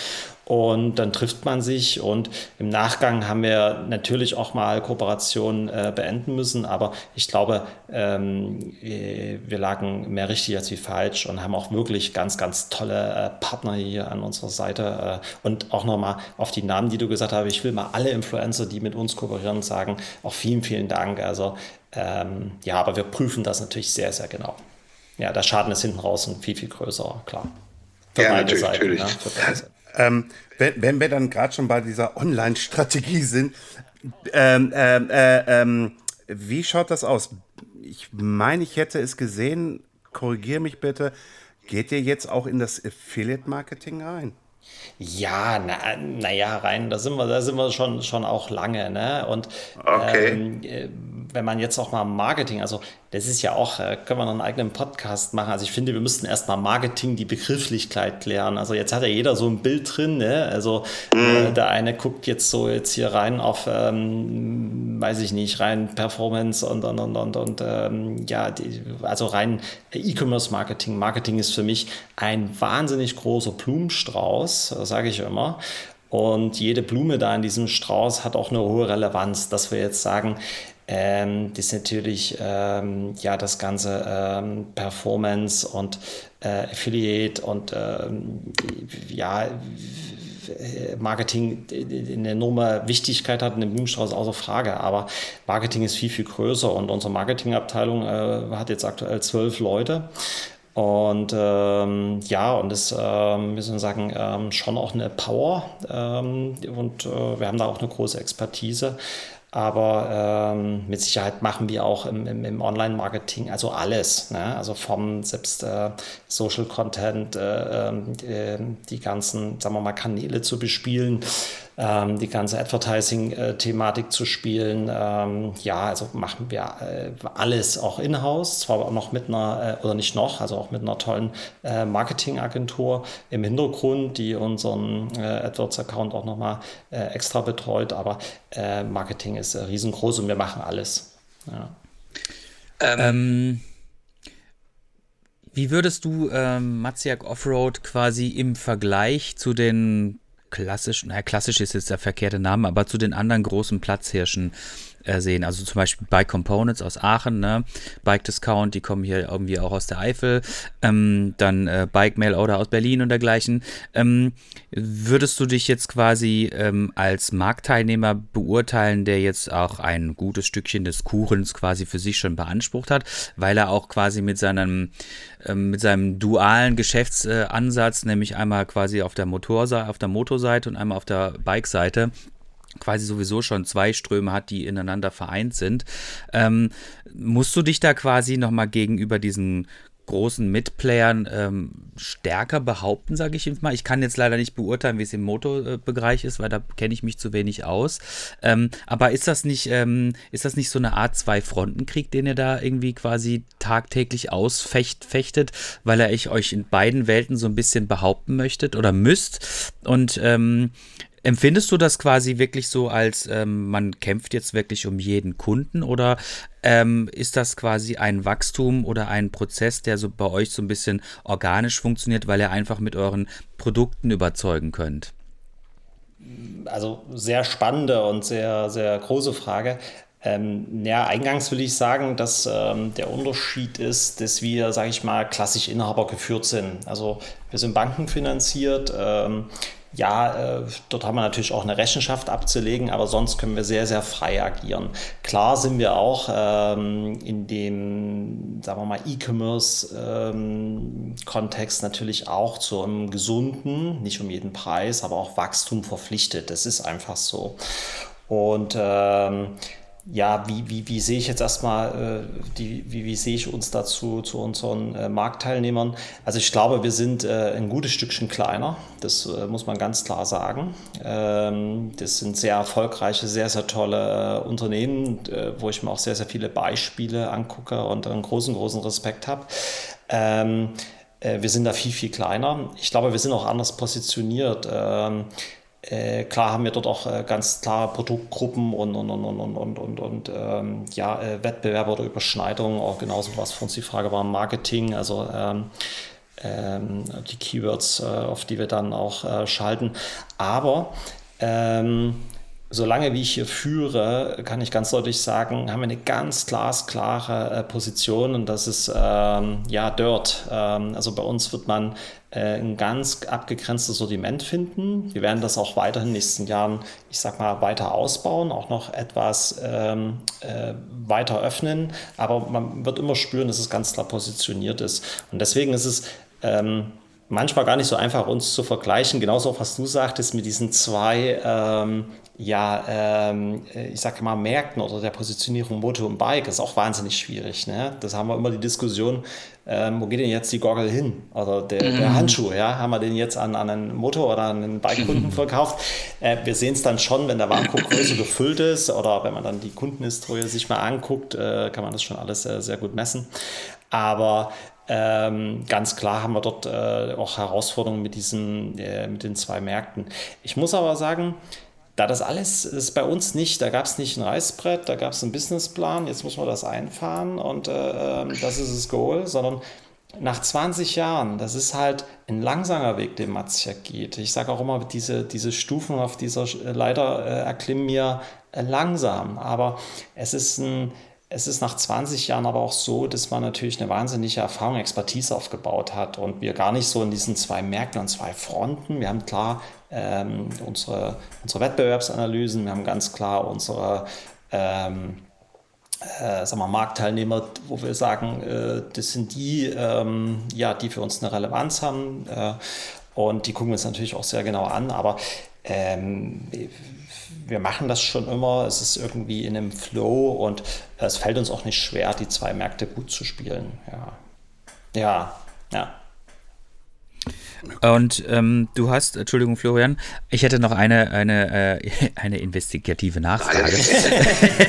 Und dann trifft man sich und im Nachgang haben wir natürlich auch mal Kooperationen äh, beenden müssen. Aber ich glaube, ähm, wir lagen mehr richtig als wie falsch und haben auch wirklich ganz, ganz tolle äh, Partner hier an unserer Seite. Äh, und auch nochmal auf die Namen, die du gesagt hast. Ich will mal alle Influencer, die mit uns kooperieren, sagen, auch vielen, vielen Dank. Also ähm, ja, aber wir prüfen das natürlich sehr, sehr genau. Ja, der Schaden ist hinten raus und viel, viel größer, klar. Für ja, natürlich, Seiten, natürlich. Ne? Ähm, wenn, wenn, wir dann gerade schon bei dieser Online-Strategie sind, ähm, ähm, äh, ähm, wie schaut das aus? Ich meine, ich hätte es gesehen, korrigiere mich bitte. Geht ihr jetzt auch in das Affiliate-Marketing rein? Ja, naja, na rein, da sind wir, da sind wir schon, schon auch lange. Ne? Und okay. ähm, äh, wenn man jetzt auch mal Marketing, also das ist ja auch, äh, können wir noch einen eigenen Podcast machen. Also ich finde, wir müssten erstmal Marketing die Begrifflichkeit klären. Also jetzt hat ja jeder so ein Bild drin. Ne? Also mhm. äh, der eine guckt jetzt so jetzt hier rein auf, ähm, weiß ich nicht, rein Performance und, und, und, und, und ähm, ja, die, also rein E-Commerce Marketing. Marketing ist für mich ein wahnsinnig großer Blumenstrauß, sage ich immer. Und jede Blume da in diesem Strauß hat auch eine hohe Relevanz, dass wir jetzt sagen, ähm, das ist natürlich ähm, ja das ganze ähm, Performance und äh, Affiliate und ähm, ja Marketing eine enorme Wichtigkeit hat in dem Blumenstrauß außer Frage. Aber Marketing ist viel, viel größer und unsere Marketingabteilung äh, hat jetzt aktuell zwölf Leute. Und ähm, ja, und das, ähm, wir sollen sagen, ähm, schon auch eine Power. Ähm, und äh, wir haben da auch eine große Expertise. Aber ähm, mit Sicherheit machen wir auch im, im, im Online-Marketing also alles. Ne? Also vom selbst äh, Social Content, äh, äh, die ganzen, sagen wir mal, Kanäle zu bespielen, ähm, die ganze Advertising-Thematik zu spielen. Ähm, ja, also machen wir äh, alles auch in-house, zwar auch noch mit einer, äh, oder nicht noch, also auch mit einer tollen äh, Marketingagentur im Hintergrund, die unseren äh, AdWords-Account auch nochmal äh, extra betreut, aber äh, Marketing ist riesengroß und wir machen alles. Ja. Ähm, ähm wie würdest du ähm, Maziak Offroad quasi im Vergleich zu den klassisch, naja, klassisch ist jetzt der verkehrte Name, aber zu den anderen großen Platzhirschen äh, sehen. Also zum Beispiel Bike Components aus Aachen, ne? Bike Discount, die kommen hier irgendwie auch aus der Eifel, ähm, dann äh, Bike Mail Order aus Berlin und dergleichen. Ähm, würdest du dich jetzt quasi ähm, als Marktteilnehmer beurteilen, der jetzt auch ein gutes Stückchen des Kuchens quasi für sich schon beansprucht hat, weil er auch quasi mit seinem ähm, mit seinem dualen Geschäftsansatz, nämlich einmal quasi auf der Motorseite, auf der Motorseite und einmal auf der Bike-Seite, quasi sowieso schon zwei Ströme hat, die ineinander vereint sind. Ähm, musst du dich da quasi nochmal gegenüber diesen großen Mitplayern ähm, stärker behaupten, sage ich jetzt mal. Ich kann jetzt leider nicht beurteilen, wie es im Motobereich ist, weil da kenne ich mich zu wenig aus. Ähm, aber ist das nicht, ähm, ist das nicht so eine Art Zwei-Fronten-Krieg, den ihr da irgendwie quasi tagtäglich ausfechtet, weil er euch in beiden Welten so ein bisschen behaupten möchtet oder müsst? Und ähm, Empfindest du das quasi wirklich so, als ähm, man kämpft jetzt wirklich um jeden Kunden oder ähm, ist das quasi ein Wachstum oder ein Prozess, der so bei euch so ein bisschen organisch funktioniert, weil ihr einfach mit euren Produkten überzeugen könnt? also sehr spannende und sehr, sehr große Frage. Ähm, ja, eingangs will ich sagen, dass ähm, der Unterschied ist, dass wir, sage ich mal, klassisch Inhaber geführt sind. Also wir sind bankenfinanziert. Ähm, ja, äh, dort haben wir natürlich auch eine Rechenschaft abzulegen, aber sonst können wir sehr, sehr frei agieren. Klar sind wir auch ähm, in dem, sagen wir mal, E-Commerce-Kontext ähm, natürlich auch zu einem gesunden, nicht um jeden Preis, aber auch Wachstum verpflichtet. Das ist einfach so. Und ähm, ja, wie, wie, wie sehe ich jetzt erstmal, äh, die, wie, wie sehe ich uns dazu zu unseren äh, Marktteilnehmern? Also ich glaube, wir sind äh, ein gutes Stückchen kleiner, das äh, muss man ganz klar sagen. Ähm, das sind sehr erfolgreiche, sehr, sehr tolle äh, Unternehmen, äh, wo ich mir auch sehr, sehr viele Beispiele angucke und einen großen, großen Respekt habe. Ähm, wir sind da viel, viel kleiner. Ich glaube, wir sind auch anders positioniert. Ähm, äh, klar haben wir dort auch äh, ganz klar Produktgruppen und, und, und, und, und, und, und ähm, ja, äh, Wettbewerbe oder Überschneidungen, auch genauso was für uns die Frage war, Marketing, also ähm, ähm, die Keywords, äh, auf die wir dann auch äh, schalten. Aber ähm, solange wie ich hier führe, kann ich ganz deutlich sagen, haben wir eine ganz glasklare äh, Position und das ist ähm, ja Dirt. Ähm, also bei uns wird man äh, ein ganz abgegrenztes Sortiment finden. Wir werden das auch weiterhin in den nächsten Jahren, ich sag mal, weiter ausbauen, auch noch etwas ähm, äh, weiter öffnen. Aber man wird immer spüren, dass es ganz klar positioniert ist. Und deswegen ist es ähm, manchmal gar nicht so einfach, uns zu vergleichen. Genauso auch, was du sagtest, mit diesen zwei ähm, ja, ähm, äh, ich sage mal, Märkten oder der Positionierung Moto und Bike ist auch wahnsinnig schwierig. Ne? Das haben wir immer die Diskussion, ähm, wo geht denn jetzt die Goggle hin? Oder der, mhm. der Handschuh, ja? Haben wir den jetzt an, an einen Motor oder an einen Bike-Kunden verkauft? Äh, wir sehen es dann schon, wenn der Warenkorb größer gefüllt ist oder wenn man dann die Kundenhistorie sich mal anguckt, äh, kann man das schon alles sehr, sehr gut messen. Aber ähm, ganz klar haben wir dort äh, auch Herausforderungen mit, diesen, äh, mit den zwei Märkten. Ich muss aber sagen, da das alles ist bei uns nicht, da gab es nicht ein Reißbrett, da gab es einen Businessplan, jetzt muss man das einfahren und äh, ähm, das ist das Goal, sondern nach 20 Jahren, das ist halt ein langsamer Weg, den Matzjak geht. Ich sage auch immer, diese, diese Stufen auf dieser Leiter äh, erklimmen mir äh, langsam, aber es ist ein, es ist nach 20 Jahren aber auch so, dass man natürlich eine wahnsinnige Erfahrung, Expertise aufgebaut hat und wir gar nicht so in diesen zwei Märkten und zwei Fronten. Wir haben klar ähm, unsere, unsere Wettbewerbsanalysen, wir haben ganz klar unsere ähm, äh, sagen wir, Marktteilnehmer, wo wir sagen, äh, das sind die, ähm, ja, die für uns eine Relevanz haben. Äh, und die gucken wir uns natürlich auch sehr genau an. Aber ähm, wir machen das schon immer. Es ist irgendwie in einem Flow und es fällt uns auch nicht schwer, die zwei Märkte gut zu spielen. Ja, ja, ja. Und ähm, du hast, Entschuldigung, Florian, ich hätte noch eine, eine, äh, eine investigative Nachfrage.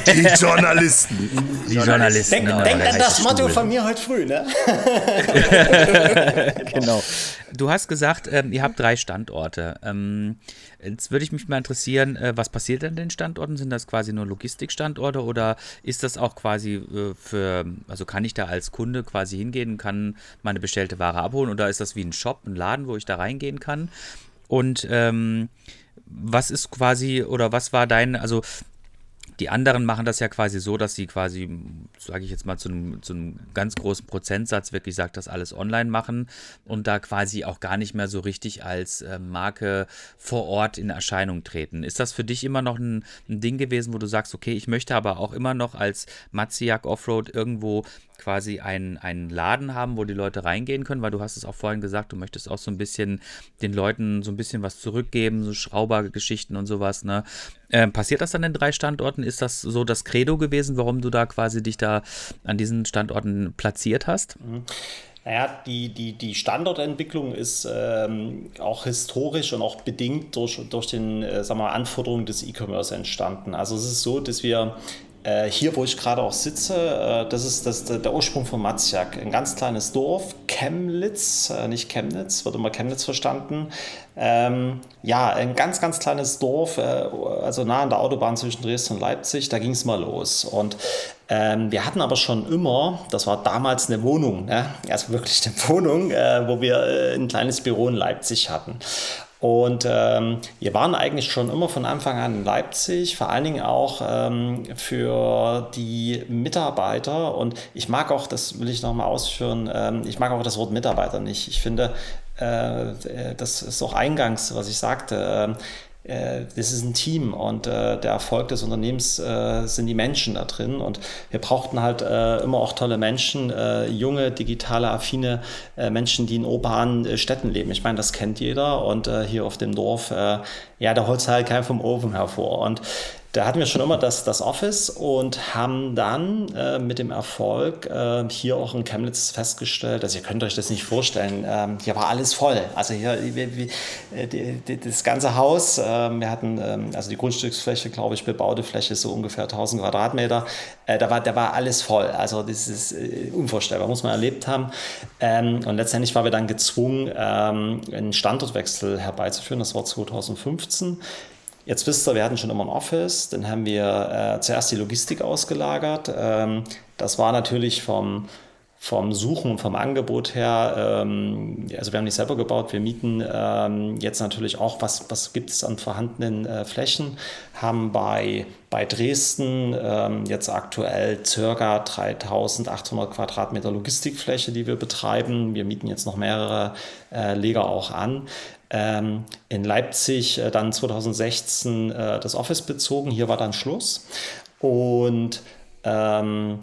Die Journalisten. Die Journalisten. Denk, genau, denk an das Motto von mir heute früh, ne? genau. Du hast gesagt, ähm, ihr habt drei Standorte. Ähm, Jetzt würde ich mich mal interessieren, äh, was passiert an den Standorten? Sind das quasi nur Logistikstandorte oder ist das auch quasi äh, für, also kann ich da als Kunde quasi hingehen, kann meine bestellte Ware abholen oder ist das wie ein Shop, ein Laden, wo ich da reingehen kann? Und ähm, was ist quasi oder was war dein, also die anderen machen das ja quasi so, dass sie quasi, sage ich jetzt mal, zu einem, zu einem ganz großen Prozentsatz wirklich sagt, das alles online machen und da quasi auch gar nicht mehr so richtig als äh, Marke vor Ort in Erscheinung treten. Ist das für dich immer noch ein, ein Ding gewesen, wo du sagst, okay, ich möchte aber auch immer noch als Matziak Offroad irgendwo quasi einen, einen Laden haben, wo die Leute reingehen können, weil du hast es auch vorhin gesagt, du möchtest auch so ein bisschen den Leuten so ein bisschen was zurückgeben, so Schraubergeschichten und sowas, ne? Äh, passiert das an den drei Standorten? Ist das so das Credo gewesen, warum du da quasi dich da an diesen Standorten platziert hast? Mhm. Naja, die, die, die Standortentwicklung ist ähm, auch historisch und auch bedingt durch, durch den äh, sagen wir, Anforderungen des E-Commerce entstanden. Also es ist so, dass wir hier, wo ich gerade auch sitze, äh, das ist das, der Ursprung von Matzjak. Ein ganz kleines Dorf, Chemnitz, äh, nicht Chemnitz, wird immer Chemnitz verstanden. Ähm, ja, ein ganz, ganz kleines Dorf, äh, also nah an der Autobahn zwischen Dresden und Leipzig, da ging es mal los. Und ähm, wir hatten aber schon immer, das war damals eine Wohnung, ne? also wirklich eine Wohnung, äh, wo wir ein kleines Büro in Leipzig hatten. Und ähm, wir waren eigentlich schon immer von Anfang an in Leipzig, vor allen Dingen auch ähm, für die Mitarbeiter. Und ich mag auch, das will ich nochmal ausführen, ähm, ich mag auch das Wort Mitarbeiter nicht. Ich finde, äh, das ist auch eingangs, was ich sagte. Äh, äh, das ist ein Team und äh, der Erfolg des Unternehmens äh, sind die Menschen da drin und wir brauchten halt äh, immer auch tolle Menschen, äh, junge, digitale, affine äh, Menschen, die in urbanen Städten leben. Ich meine, das kennt jeder und hier auf dem Dorf, ja, da holt halt kein vom Ofen hervor und da hatten wir schon immer das, das Office und haben dann äh, mit dem Erfolg äh, hier auch in Chemnitz festgestellt, also ihr könnt euch das nicht vorstellen, ähm, hier war alles voll. Also hier wie, wie, äh, die, die, das ganze Haus, äh, wir hatten ähm, also die Grundstücksfläche, glaube ich, bebaute Fläche so ungefähr 1000 Quadratmeter, äh, da, war, da war alles voll. Also das ist äh, unvorstellbar, muss man erlebt haben. Ähm, und letztendlich waren wir dann gezwungen, ähm, einen Standortwechsel herbeizuführen, das war 2015. Jetzt wisst ihr, wir hatten schon immer ein Office, dann haben wir äh, zuerst die Logistik ausgelagert. Ähm, das war natürlich vom, vom Suchen und vom Angebot her, ähm, also wir haben nicht selber gebaut, wir mieten ähm, jetzt natürlich auch, was, was gibt es an vorhandenen äh, Flächen, haben bei, bei Dresden ähm, jetzt aktuell circa 3800 Quadratmeter Logistikfläche, die wir betreiben. Wir mieten jetzt noch mehrere äh, Leger auch an ähm, in Leipzig äh, dann 2016 äh, das Office bezogen. Hier war dann Schluss. Und ähm,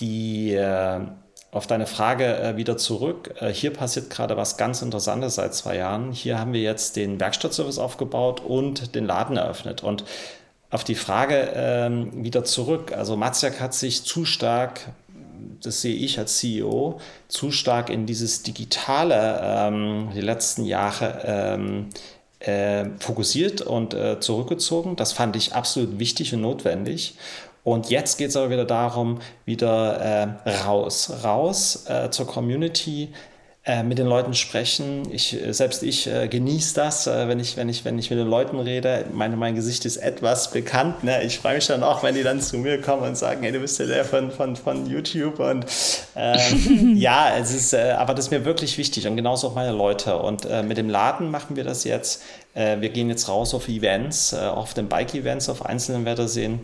die, äh, auf deine Frage äh, wieder zurück. Äh, hier passiert gerade was ganz Interessantes seit zwei Jahren. Hier haben wir jetzt den Werkstattservice aufgebaut und den Laden eröffnet. Und auf die Frage ähm, wieder zurück. Also Matzak hat sich zu stark das sehe ich als CEO, zu stark in dieses Digitale ähm, die letzten Jahre ähm, äh, fokussiert und äh, zurückgezogen. Das fand ich absolut wichtig und notwendig. Und jetzt geht es aber wieder darum, wieder äh, raus, raus äh, zur Community, äh, mit den Leuten sprechen. Ich, äh, selbst ich äh, genieße das, äh, wenn, ich, wenn, ich, wenn ich mit den Leuten rede. Meine, mein Gesicht ist etwas bekannt. Ne? Ich freue mich dann auch, wenn die dann zu mir kommen und sagen, hey, du bist ja der von, von, von YouTube. Und ähm, ja, es ist, aber das ist mir wirklich wichtig und genauso auch meine Leute. Und mit dem Laden machen wir das jetzt. wir gehen jetzt raus auf Events, auf den Bike-Events, auf einzelnen Wetterseen.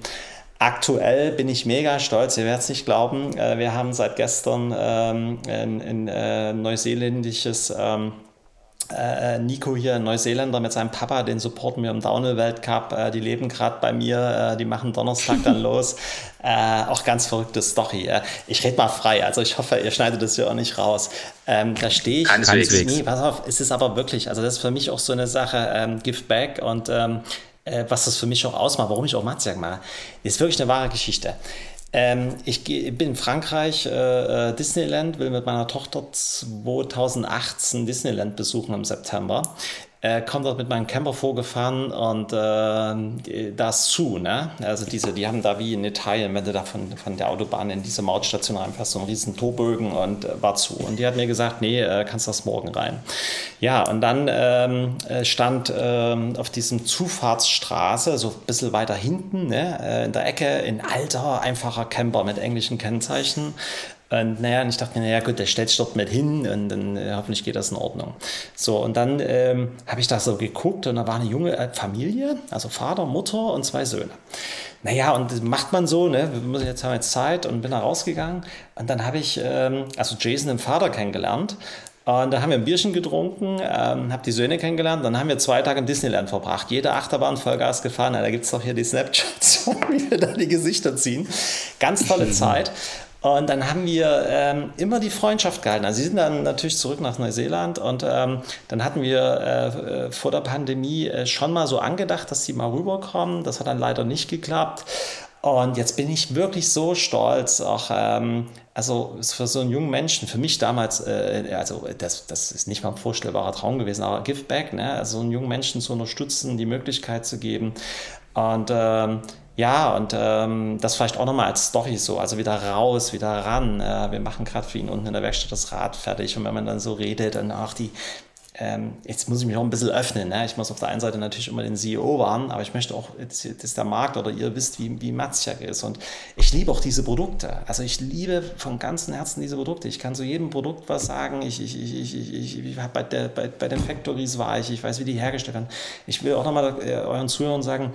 Aktuell bin ich mega stolz, ihr werdet es nicht glauben. Äh, wir haben seit gestern ähm, ein, ein äh, neuseeländisches ähm, äh, Nico hier, ein Neuseeländer mit seinem Papa, den supporten wir im Downhill-Weltcup. Äh, die leben gerade bei mir, äh, die machen Donnerstag dann los. Äh, auch ganz verrückte Story. ich rede mal frei, also ich hoffe, ihr schneidet das hier auch nicht raus. Ähm, da stehe ich. Keineswegs. Nee, pass auf, es ist aber wirklich, also das ist für mich auch so eine Sache, ähm, Give Back und ähm, äh, was das für mich auch ausmacht, warum ich auch Matzjagd mache, ist wirklich eine wahre Geschichte. Ähm, ich bin in Frankreich, äh, äh, Disneyland, will mit meiner Tochter 2018 Disneyland besuchen im September äh, komme dort mit meinem Camper vorgefahren und äh, da ist zu, ne? Also diese, die haben da wie in Italien, wenn du da von, von der Autobahn in diese Mautstation reinfährst, so einen riesen Torbögen und äh, war zu. Und die hat mir gesagt, nee, äh, kannst das morgen rein. Ja, und dann ähm, äh, stand ähm, auf diesem Zufahrtsstraße, so ein bisschen weiter hinten, ne, äh, in der Ecke, ein alter, einfacher Camper mit englischen Kennzeichen, und naja, und ich dachte mir, naja gut, der stellt sich dort mit hin und dann äh, hoffentlich geht das in Ordnung. So, und dann ähm, habe ich da so geguckt und da war eine junge äh, Familie, also Vater, Mutter und zwei Söhne. Naja, und das macht man so, ne? Wir müssen jetzt haben jetzt Zeit und bin da rausgegangen. Und dann habe ich ähm, also Jason, den Vater, kennengelernt. Und da haben wir ein Bierchen getrunken, ähm, habe die Söhne kennengelernt. Dann haben wir zwei Tage in Disneyland verbracht. Jede Achterbahn Vollgas gefahren. Ja, da gibt es doch hier die Snapchats, wie wir da die Gesichter ziehen. Ganz tolle Zeit. Und dann haben wir ähm, immer die Freundschaft gehalten. Also sie sind dann natürlich zurück nach Neuseeland und ähm, dann hatten wir äh, äh, vor der Pandemie äh, schon mal so angedacht, dass sie mal rüberkommen. Das hat dann leider nicht geklappt. Und jetzt bin ich wirklich so stolz, auch ähm, also für so einen jungen Menschen, für mich damals, äh, also das, das ist nicht mal ein vorstellbarer Traum gewesen, aber Give Back, ne? also einen jungen Menschen zu unterstützen, die Möglichkeit zu geben. Und ähm, ja, und ähm, das vielleicht auch nochmal als Story so, also wieder raus, wieder ran. Äh, wir machen gerade für ihn unten in der Werkstatt das Rad fertig und wenn man dann so redet und auch die, ähm, jetzt muss ich mich noch ein bisschen öffnen. Ne? Ich muss auf der einen Seite natürlich immer den CEO warnen, aber ich möchte auch, dass der Markt oder ihr wisst, wie, wie Matzjak ist. Und ich liebe auch diese Produkte. Also ich liebe von ganzem Herzen diese Produkte. Ich kann zu jedem Produkt was sagen. Ich, ich, ich, ich, ich, ich bei, der, bei, bei den Factories war ich, ich weiß, wie die hergestellt werden. Ich will auch nochmal äh, euren Zuhörern sagen,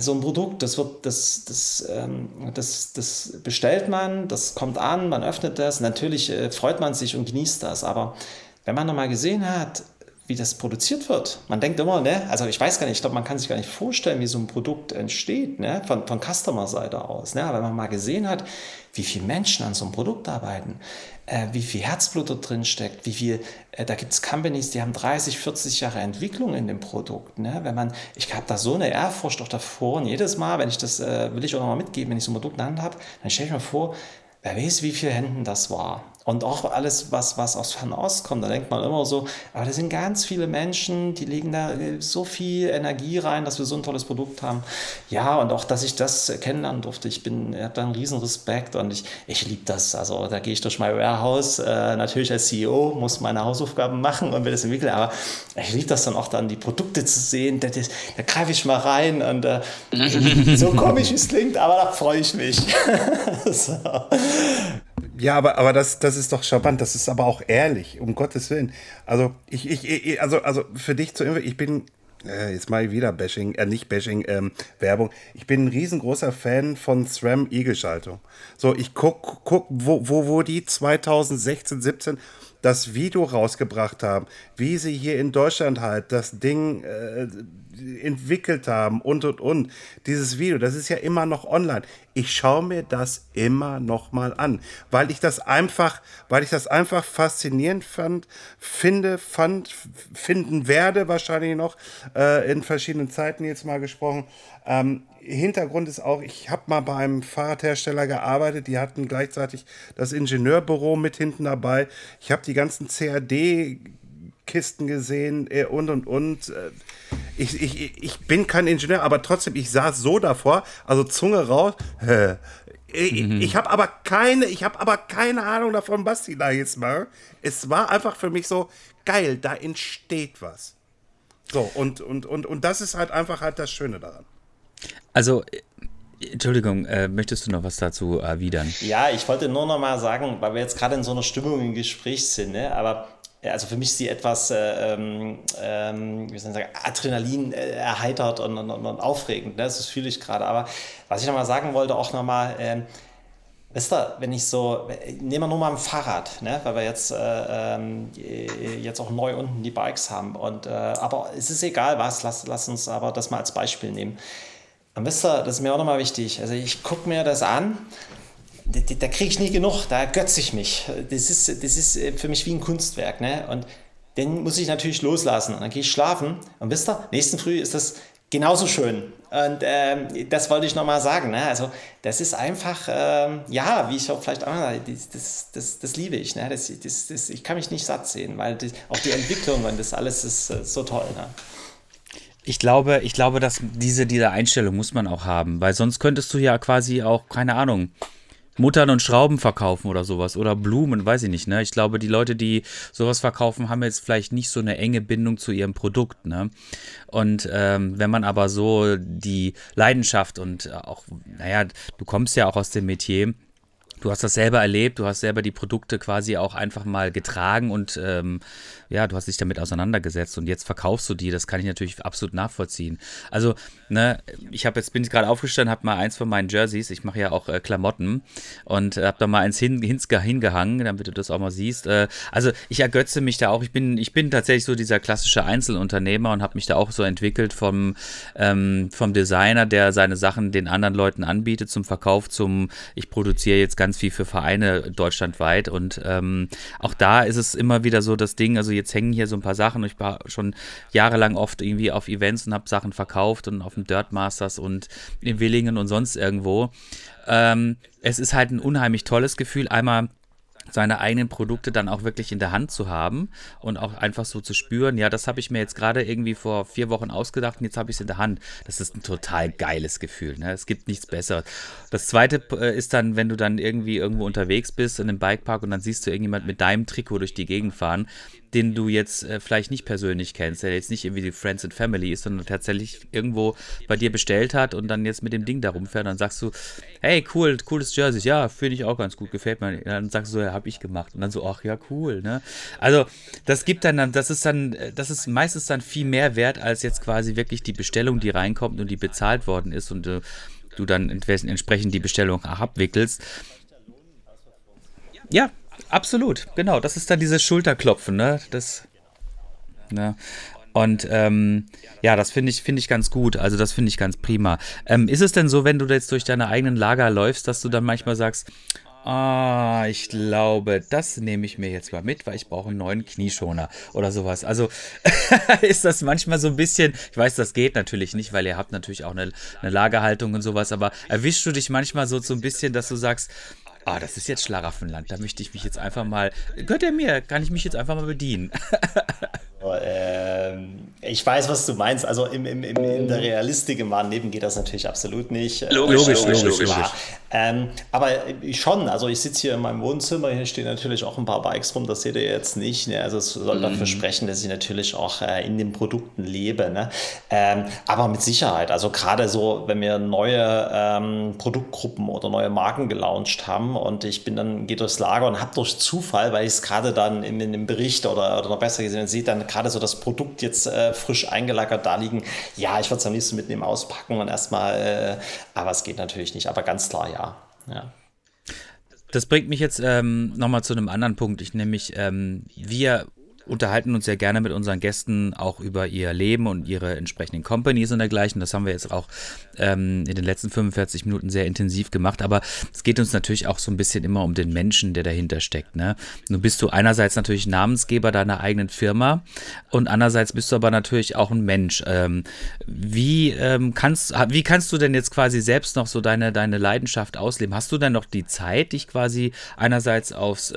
so ein Produkt, das wird, das, das, ähm, das, das bestellt man, das kommt an, man öffnet das, natürlich äh, freut man sich und genießt das, aber wenn man nochmal gesehen hat, wie das produziert wird. Man denkt immer, ne, also ich weiß gar nicht, ich glaube, man kann sich gar nicht vorstellen, wie so ein Produkt entsteht, ne, von, von Customer-Seite aus. Ne, aber wenn man mal gesehen hat, wie viele Menschen an so einem Produkt arbeiten, äh, wie viel Herzblut da drin steckt, wie viel, äh, da gibt es Companies, die haben 30, 40 Jahre Entwicklung in dem Produkt. Ne? Wenn man, ich habe da so eine Ehrfurcht auch davor und jedes Mal, wenn ich das, äh, will ich auch nochmal mitgeben, wenn ich so ein Produkt in der Hand habe, dann stelle ich mir vor, wer weiß, wie viele Händen das war. Und auch alles, was, was aus Fernost kommt, da denkt man immer so, aber da sind ganz viele Menschen, die legen da äh, so viel Energie rein, dass wir so ein tolles Produkt haben. Ja, und auch, dass ich das kennenlernen durfte. Ich bin, ich habe da einen riesen Respekt und ich, ich liebe das. Also da gehe ich durch mein Warehouse. Äh, natürlich als CEO muss meine Hausaufgaben machen und will das entwickeln, aber ich liebe das dann auch dann, die Produkte zu sehen. Da, da greife ich mal rein und äh, so komisch es klingt, aber da freue ich mich. so. Ja, aber, aber das, das ist doch charmant, das ist aber auch ehrlich, um Gottes Willen. Also, ich, ich, also, also für dich zu ich bin, äh, jetzt mal wieder Bashing, äh, nicht Bashing, ähm, Werbung. Ich bin ein riesengroßer Fan von SRAM Egelschaltung. So, ich guck, guck, wo, wo, wo die 2016, 17 das Video rausgebracht haben, wie sie hier in Deutschland halt das Ding äh, entwickelt haben und und und. Dieses Video, das ist ja immer noch online. Ich schaue mir das immer noch mal an, weil ich das einfach, weil ich das einfach faszinierend fand, finde, fand, finden werde wahrscheinlich noch äh, in verschiedenen Zeiten jetzt mal gesprochen. Ähm, Hintergrund ist auch, ich habe mal bei einem Fahrradhersteller gearbeitet, die hatten gleichzeitig das Ingenieurbüro mit hinten dabei. Ich habe die ganzen CAD Kisten gesehen äh, und und und. Äh, ich, ich, ich bin kein Ingenieur, aber trotzdem, ich saß so davor, also Zunge raus. Ich, mhm. ich habe aber keine, ich habe aber keine Ahnung davon, was die da jetzt machen. Es war einfach für mich so geil, da entsteht was. So, und, und, und, und das ist halt einfach halt das Schöne daran. Also, Entschuldigung, äh, möchtest du noch was dazu erwidern? Ja, ich wollte nur noch mal sagen, weil wir jetzt gerade in so einer Stimmung im Gespräch sind, ne? aber also für mich ist sie etwas, äh, ähm, ähm, wie soll ich sagen, Adrenalin äh, erheitert und, und, und, aufregend. Ne? Das fühle ich gerade. Aber was ich nochmal sagen wollte, auch nochmal, ähm, wisst ihr, wenn ich so, nehmen wir nur mal ein Fahrrad, ne? weil wir jetzt, äh, ähm, jetzt auch neu unten die Bikes haben. Und, äh, aber es ist egal was, lass, lass uns aber das mal als Beispiel nehmen. Und wisst ihr, das ist mir auch nochmal wichtig. Also ich gucke mir das an da, da kriege ich nie genug, da ergötze ich mich. Das ist, das ist äh, für mich wie ein Kunstwerk. Ne? Und den muss ich natürlich loslassen. Und dann gehe ich schlafen. Und wisst ihr, nächsten Früh ist das genauso schön. Und ähm, das wollte ich nochmal sagen. Ne? Also, das ist einfach, ähm, ja, wie ich auch vielleicht auch das, das, das, das liebe ich. Ne? Das, das, das, ich kann mich nicht satt sehen, weil die, auch die Entwicklung und das alles ist äh, so toll. Ne? Ich glaube, ich glaube, dass diese, diese Einstellung muss man auch haben, weil sonst könntest du ja quasi auch, keine Ahnung, Muttern und Schrauben verkaufen oder sowas oder Blumen, weiß ich nicht, ne? Ich glaube, die Leute, die sowas verkaufen, haben jetzt vielleicht nicht so eine enge Bindung zu ihrem Produkt, ne? Und ähm, wenn man aber so die Leidenschaft und auch, naja, du kommst ja auch aus dem Metier, du hast das selber erlebt, du hast selber die Produkte quasi auch einfach mal getragen und ähm, ja, du hast dich damit auseinandergesetzt und jetzt verkaufst du die. Das kann ich natürlich absolut nachvollziehen. Also, ne, ich habe jetzt bin ich gerade aufgestanden, habe mal eins von meinen Jerseys. Ich mache ja auch äh, Klamotten und äh, habe da mal eins hin, hingehangen, damit du das auch mal siehst. Äh, also, ich ergötze mich da auch. Ich bin, ich bin tatsächlich so dieser klassische Einzelunternehmer und habe mich da auch so entwickelt vom, ähm, vom Designer, der seine Sachen den anderen Leuten anbietet zum Verkauf, zum ich produziere jetzt ganz viel für Vereine deutschlandweit und ähm, auch da ist es immer wieder so das Ding. Also jetzt hängen hier so ein paar Sachen. Ich war schon jahrelang oft irgendwie auf Events und habe Sachen verkauft und auf dem Dirt Masters und in Willingen und sonst irgendwo. Ähm, es ist halt ein unheimlich tolles Gefühl, einmal seine eigenen Produkte dann auch wirklich in der Hand zu haben und auch einfach so zu spüren, ja, das habe ich mir jetzt gerade irgendwie vor vier Wochen ausgedacht und jetzt habe ich es in der Hand. Das ist ein total geiles Gefühl. Ne? Es gibt nichts Besseres. Das zweite äh, ist dann, wenn du dann irgendwie irgendwo unterwegs bist in einem Bikepark und dann siehst du irgendjemand mit deinem Trikot durch die Gegend fahren, den du jetzt äh, vielleicht nicht persönlich kennst, der jetzt nicht irgendwie die Friends and Family ist, sondern tatsächlich irgendwo bei dir bestellt hat und dann jetzt mit dem Ding da rumfährt, dann sagst du, hey, cool, cooles Jersey, ja, finde ich auch ganz gut, gefällt mir. Dann sagst du, ja, habe ich gemacht. Und dann so, ach ja, cool, ne? Also, das gibt dann, das ist dann, das ist meistens dann viel mehr wert, als jetzt quasi wirklich die Bestellung, die reinkommt und die bezahlt worden ist und äh, du dann entsprechend die Bestellung abwickelst. Ja, Absolut, genau. Das ist dann dieses Schulterklopfen, ne? Das. Ne? Und ähm, ja, das finde ich, find ich ganz gut. Also das finde ich ganz prima. Ähm, ist es denn so, wenn du jetzt durch deine eigenen Lager läufst, dass du dann manchmal sagst, ah, ich glaube, das nehme ich mir jetzt mal mit, weil ich brauche einen neuen Knieschoner oder sowas. Also ist das manchmal so ein bisschen, ich weiß, das geht natürlich nicht, weil ihr habt natürlich auch eine, eine Lagerhaltung und sowas, aber erwischst du dich manchmal so, so ein bisschen, dass du sagst, ah, das ist jetzt Schlaraffenland, da möchte ich mich jetzt einfach mal, gehört er mir, kann ich mich jetzt einfach mal bedienen. ähm, ich weiß, was du meinst. Also im, im, im, in der Realistik im wahren Leben geht das natürlich absolut nicht. Logisch, logisch, logisch. logisch, logisch. Ähm, aber schon, also ich sitze hier in meinem Wohnzimmer, hier stehen natürlich auch ein paar Bikes rum, das seht ihr jetzt nicht. Ne? Also es soll dafür mhm. sprechen, dass ich natürlich auch äh, in den Produkten lebe. Ne? Ähm, aber mit Sicherheit, also gerade so, wenn wir neue ähm, Produktgruppen oder neue Marken gelauncht haben und ich bin dann, gehe durchs Lager und habe durch Zufall, weil ich es gerade dann in, in dem Bericht oder, oder noch besser gesehen sehe, dann gerade so das Produkt jetzt äh, frisch eingelagert da liegen. Ja, ich würde es am liebsten mitnehmen, auspacken und erstmal, äh, aber es geht natürlich nicht. Aber ganz klar, ja. ja. Das bringt mich jetzt ähm, nochmal zu einem anderen Punkt. Ich nämlich, ähm, wir unterhalten uns ja gerne mit unseren Gästen auch über ihr Leben und ihre entsprechenden Companies und dergleichen. Das haben wir jetzt auch ähm, in den letzten 45 Minuten sehr intensiv gemacht. Aber es geht uns natürlich auch so ein bisschen immer um den Menschen, der dahinter steckt. Ne? Nun bist du einerseits natürlich Namensgeber deiner eigenen Firma und andererseits bist du aber natürlich auch ein Mensch. Ähm, wie, ähm, kannst, wie kannst du denn jetzt quasi selbst noch so deine, deine Leidenschaft ausleben? Hast du denn noch die Zeit, dich quasi einerseits aufs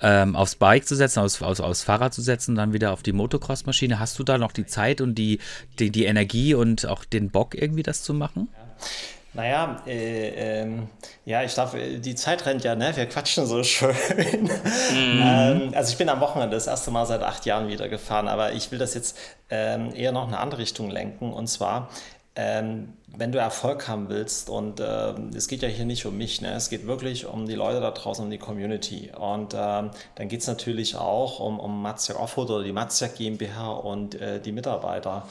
ähm, aufs Bike zu setzen, aufs, aufs, aufs Fahrrad zu setzen, dann wieder auf die Motocross-Maschine. Hast du da noch die Zeit und die, die, die Energie und auch den Bock, irgendwie das zu machen? Ja. Naja, äh, ähm, ja, ich darf, die Zeit rennt ja, ne? Wir quatschen so schön. Mhm. ähm, also ich bin am Wochenende das erste Mal seit acht Jahren wieder gefahren, aber ich will das jetzt ähm, eher noch in eine andere Richtung lenken. Und zwar, ähm, wenn du Erfolg haben willst, und äh, es geht ja hier nicht um mich, ne? es geht wirklich um die Leute da draußen, um die Community. Und äh, dann geht es natürlich auch um, um Matzia Offroad oder die Matzia GmbH und äh, die Mitarbeiter.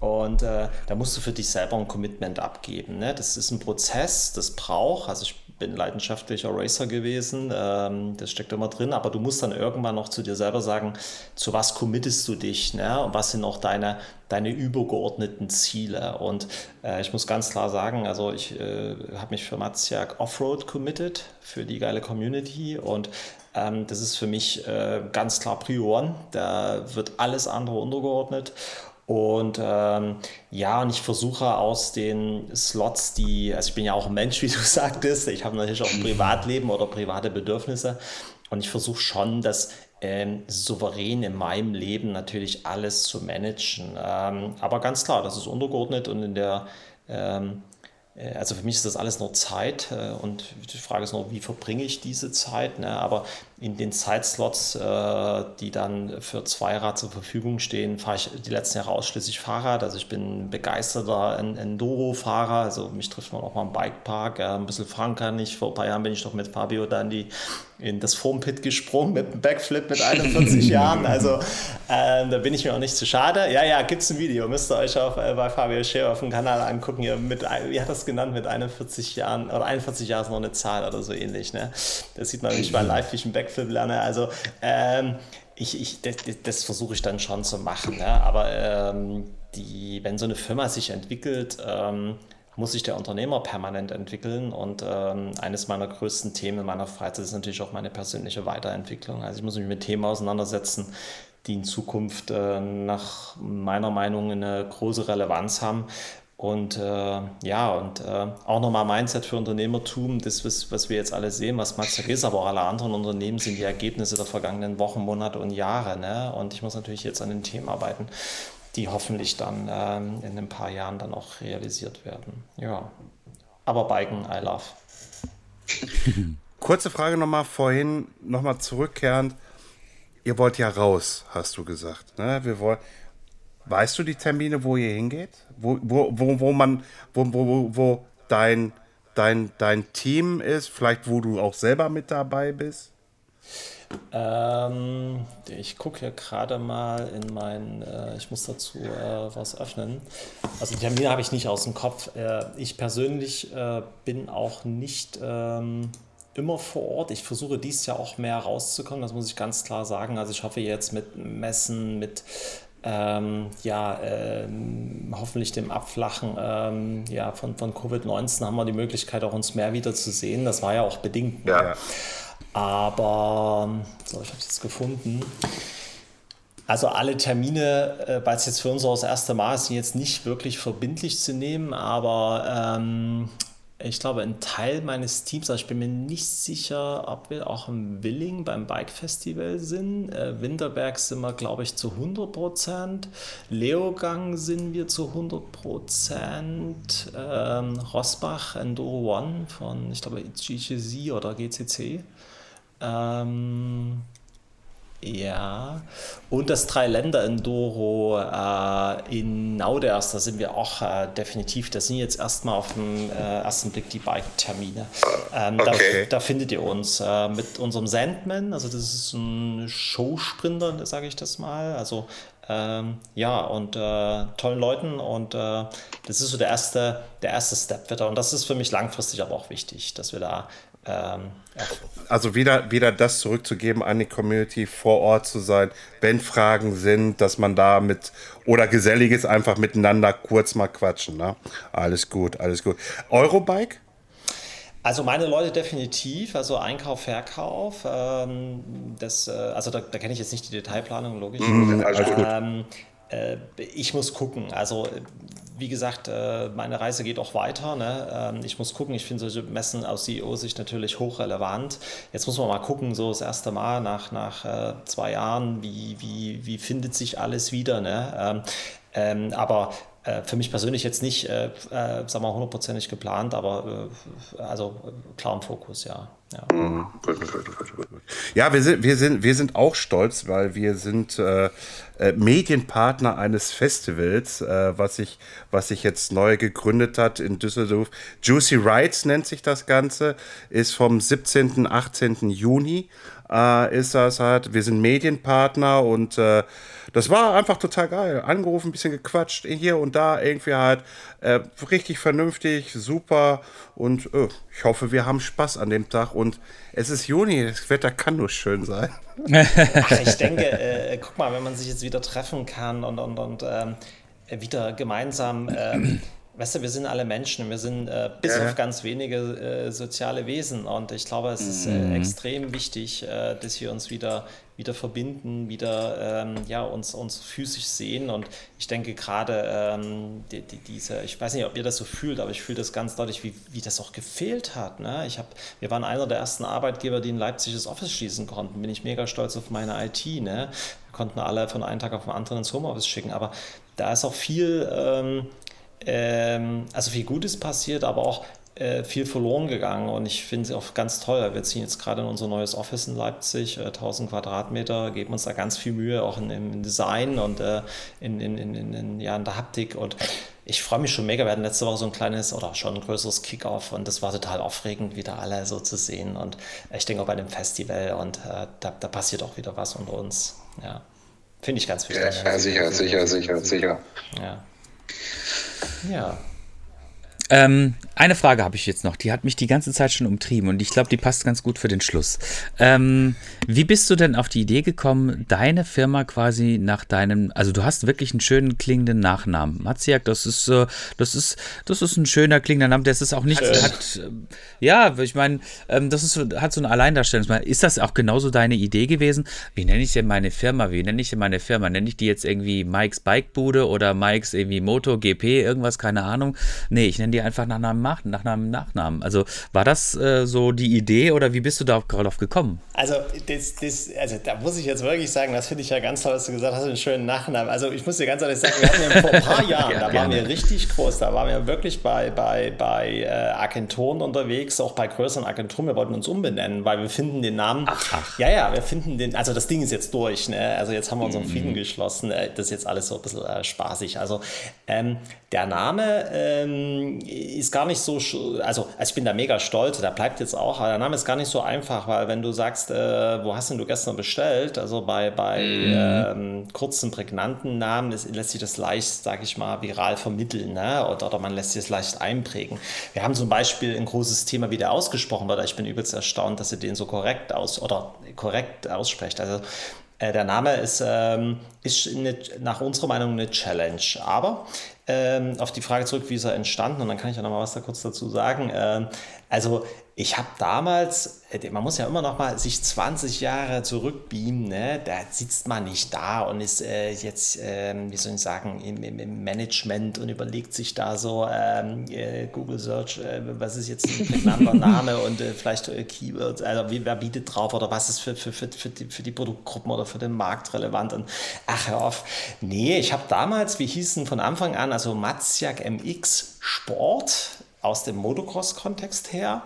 Und äh, da musst du für dich selber ein Commitment abgeben. Ne? Das ist ein Prozess, das braucht, also ich bin leidenschaftlicher Racer gewesen, ähm, das steckt immer drin, aber du musst dann irgendwann noch zu dir selber sagen, zu was committest du dich ne? und was sind auch deine, deine übergeordneten Ziele. Und äh, ich muss ganz klar sagen, also ich äh, habe mich für Matsiak Offroad committed, für die geile Community und ähm, das ist für mich äh, ganz klar Prioren. Da wird alles andere untergeordnet. Und ähm, ja, und ich versuche aus den Slots, die, also ich bin ja auch ein Mensch, wie du sagtest, ich habe natürlich auch ein Privatleben oder private Bedürfnisse. Und ich versuche schon, das ähm, souverän in meinem Leben natürlich alles zu managen. Ähm, aber ganz klar, das ist untergeordnet und in der ähm, äh, also für mich ist das alles nur Zeit äh, und die Frage ist nur, wie verbringe ich diese Zeit. Ne? Aber in den Zeitslots, äh, die dann für Zweirad zur Verfügung stehen, fahre ich die letzten Jahre ausschließlich Fahrrad. Also ich bin begeisterter Enduro-Fahrer. Also mich trifft man auch mal im Bikepark. Ein bisschen fahren kann ich. Vor ein paar Jahren bin ich doch mit Fabio dann die, in das Foampit gesprungen mit einem Backflip mit 41 Jahren. Also äh, da bin ich mir auch nicht zu schade. Ja, ja, gibt es ein Video. Müsst ihr euch auch äh, bei Fabio Scheer auf dem Kanal angucken. Ihr mit, wie hat das genannt? Mit 41 Jahren oder 41 Jahren ist noch eine Zahl oder so ähnlich. Ne? Da sieht man mich mal live, wie ich einen Backflip Backflip lerne. Also ähm, ich, ich, das, das versuche ich dann schon zu machen. Ne? Aber ähm, die, wenn so eine Firma sich entwickelt, ähm, muss sich der Unternehmer permanent entwickeln. Und ähm, eines meiner größten Themen in meiner Freizeit ist natürlich auch meine persönliche Weiterentwicklung. Also ich muss mich mit Themen auseinandersetzen, die in Zukunft äh, nach meiner Meinung eine große Relevanz haben. Und äh, ja, und äh, auch nochmal Mindset für Unternehmertum, das, was, was wir jetzt alle sehen, was Mazak ist, aber auch alle anderen Unternehmen sind die Ergebnisse der vergangenen Wochen, Monate und Jahre. Ne? Und ich muss natürlich jetzt an den Themen arbeiten, die hoffentlich dann ähm, in ein paar Jahren dann auch realisiert werden. Ja, aber Biken, I love. Kurze Frage nochmal vorhin, nochmal zurückkehrend. Ihr wollt ja raus, hast du gesagt. Ne? Wir wollen, Weißt du die Termine, wo ihr hingeht? Wo, wo, wo, wo man, wo, wo, wo dein, dein, dein Team ist, vielleicht wo du auch selber mit dabei bist? Ähm, ich gucke ja gerade mal in mein, äh, ich muss dazu äh, was öffnen. Also die Termine habe ich nicht aus dem Kopf. Äh, ich persönlich äh, bin auch nicht ähm, immer vor Ort. Ich versuche dies Jahr auch mehr rauszukommen, das muss ich ganz klar sagen. Also ich hoffe jetzt mit Messen, mit ähm, ja, äh, hoffentlich dem Abflachen ähm, ja, von, von Covid-19 haben wir die Möglichkeit, auch uns mehr wiederzusehen. Das war ja auch bedingt. Ne? Aber, so, ich habe es jetzt gefunden. Also alle Termine, äh, weil es jetzt für uns auch das erste Mal ist, sind jetzt nicht wirklich verbindlich zu nehmen, aber ähm, ich glaube, ein Teil meines Teams, also ich bin mir nicht sicher, ob wir auch im Willing beim Bike Festival sind. Äh, Winterberg sind wir, glaube ich, zu 100 Prozent. Leogang sind wir zu 100 Prozent. Ähm, Rosbach Enduro One von, ich glaube, GCC oder GCC. Ähm, ja, und das Drei-Länder-Enduro äh, in Nauders, da sind wir auch äh, definitiv, das sind jetzt erstmal auf den äh, ersten Blick die Bike-Termine. Ähm, okay. da, da, findet ihr uns äh, mit unserem Sandman, also das ist ein Showsprinter, sage ich das mal, also ähm, ja, und äh, tollen Leuten und äh, das ist so der erste, der erste Step wieder und das ist für mich langfristig aber auch wichtig, dass wir da ähm, also wieder, wieder das zurückzugeben an die Community, vor Ort zu sein, wenn Fragen sind, dass man da mit oder Geselliges einfach miteinander kurz mal quatschen. Ne? Alles gut, alles gut. Eurobike? Also meine Leute definitiv, also Einkauf, Verkauf. Ähm, das, äh, also da, da kenne ich jetzt nicht die Detailplanung, logisch. Mhm, alles gut. Ähm, äh, ich muss gucken. Also wie gesagt, äh, meine Reise geht auch weiter. Ne? Ähm, ich muss gucken, ich finde solche Messen aus CEO-Sicht natürlich hochrelevant. Jetzt muss man mal gucken, so das erste Mal nach, nach äh, zwei Jahren, wie, wie, wie findet sich alles wieder. Ne? Ähm, ähm, aber äh, für mich persönlich jetzt nicht, äh, äh, sagen wir hundertprozentig geplant, aber äh, also klar im Fokus, ja. Ja, mhm. ja wir, sind, wir, sind, wir sind auch stolz, weil wir sind äh, Medienpartner eines Festivals, was, sich, was sich jetzt neu gegründet hat in Düsseldorf. Juicy Rights nennt sich das Ganze, ist vom 17. 18. Juni äh, ist das halt. Wir sind Medienpartner und äh, das war einfach total geil. Angerufen, ein bisschen gequatscht, hier und da irgendwie halt äh, richtig vernünftig, super und äh, ich hoffe, wir haben Spaß an dem Tag und es ist Juni, das Wetter kann nur schön sein. Ach, ich denke, äh, guck mal, wenn man sich jetzt wieder treffen kann und, und, und ähm, wieder gemeinsam ähm, weißt du, wir sind alle Menschen, wir sind äh, bis ja. auf ganz wenige äh, soziale Wesen und ich glaube, es ist äh, mhm. extrem wichtig, äh, dass wir uns wieder, wieder verbinden, wieder ähm, ja, uns, uns physisch sehen und ich denke gerade ähm, die, die, diese, ich weiß nicht, ob ihr das so fühlt, aber ich fühle das ganz deutlich, wie, wie das auch gefehlt hat. Ne? Ich hab, wir waren einer der ersten Arbeitgeber, die in Leipzig das Office schließen konnten, bin ich mega stolz auf meine IT. Ne? Wir konnten alle von einem Tag auf den anderen ins Homeoffice schicken, aber da ist auch viel... Ähm, ähm, also viel Gutes passiert, aber auch äh, viel verloren gegangen und ich finde es auch ganz toll. Wir ziehen jetzt gerade in unser neues Office in Leipzig, äh, 1000 Quadratmeter, geben uns da ganz viel Mühe, auch in, im Design und äh, in, in, in, in, ja, in der Haptik und ich freue mich schon mega. Wir hatten letzte Woche so ein kleines oder schon ein größeres Kickoff und das war total aufregend, wieder alle so zu sehen. Und ich denke auch bei dem Festival und äh, da, da passiert auch wieder was unter uns. Ja, finde ich ganz wichtig. Ja, sicher, sicher, sicher, sicher. Ja. Ja. Ähm, eine Frage habe ich jetzt noch, die hat mich die ganze Zeit schon umtrieben und ich glaube, die passt ganz gut für den Schluss. Ähm, wie bist du denn auf die Idee gekommen, deine Firma quasi nach deinem, also du hast wirklich einen schönen klingenden Nachnamen. Matziak, das ist, äh, das ist, das ist ein schöner klingender Name, das ist auch nicht, äh. hat, äh, ja, ich meine, ähm, das ist, hat so ein Alleindarstellungsmerkmal. Ist das auch genauso deine Idee gewesen? Wie nenne ich denn meine Firma? Wie nenne ich denn meine Firma? Nenne ich die jetzt irgendwie Mikes Bikebude oder Mikes irgendwie Moto GP, irgendwas, keine Ahnung? Nee, ich nenne die einfach nach einem, nach, nach einem Nachnamen. Also war das äh, so die Idee oder wie bist du da darauf gekommen? Also, das, das, also da muss ich jetzt wirklich sagen, das finde ich ja ganz toll, was du gesagt hast, einen schönen Nachnamen. Also ich muss dir ganz ehrlich sagen, wir hatten ja vor ein paar Jahren, ja, da waren wir richtig groß, da waren wir wirklich bei, bei, bei äh, Agenturen unterwegs, auch bei größeren Agenturen. Wir wollten uns umbenennen, weil wir finden den Namen. Ach, ach. Ja, ja, wir finden den, also das Ding ist jetzt durch, ne? Also jetzt haben wir unseren mhm. Frieden geschlossen. Äh, das ist jetzt alles so ein bisschen äh, spaßig. Also ähm, der Name ähm, ist gar nicht so, also, also ich bin da mega stolz, der bleibt jetzt auch, aber der Name ist gar nicht so einfach, weil wenn du sagst, äh, wo hast denn du gestern bestellt, also bei, bei mhm. ähm, kurzen, prägnanten Namen ist, lässt sich das leicht, sag ich mal, viral vermitteln ne? oder, oder man lässt sich das leicht einprägen. Wir haben zum Beispiel ein großes Thema, wie der ausgesprochen wird, ich bin übelst erstaunt, dass ihr den so korrekt aus oder korrekt aussprecht. Also äh, der Name ist, ähm, ist eine, nach unserer Meinung eine Challenge. Aber ähm, auf die Frage zurück, wie ist er entstanden, und dann kann ich ja noch mal was da kurz dazu sagen. Ähm, also ich habe damals, äh, man muss ja immer noch mal sich 20 Jahre zurückbeamen, ne? da sitzt man nicht da und ist äh, jetzt, äh, wie soll ich sagen, im, im, Management und überlegt sich da so, ähm, äh, Google Search, äh, was ist jetzt ein prägnanter Name und äh, vielleicht Keywords, also wie, wer bietet drauf oder was ist für, für, für, für, die, für die Produktgruppen oder für den Markt relevant und ach hör auf. Nee, ich habe damals, wie hießen von Anfang an, also Matzjak MX Sport aus dem Motocross-Kontext her.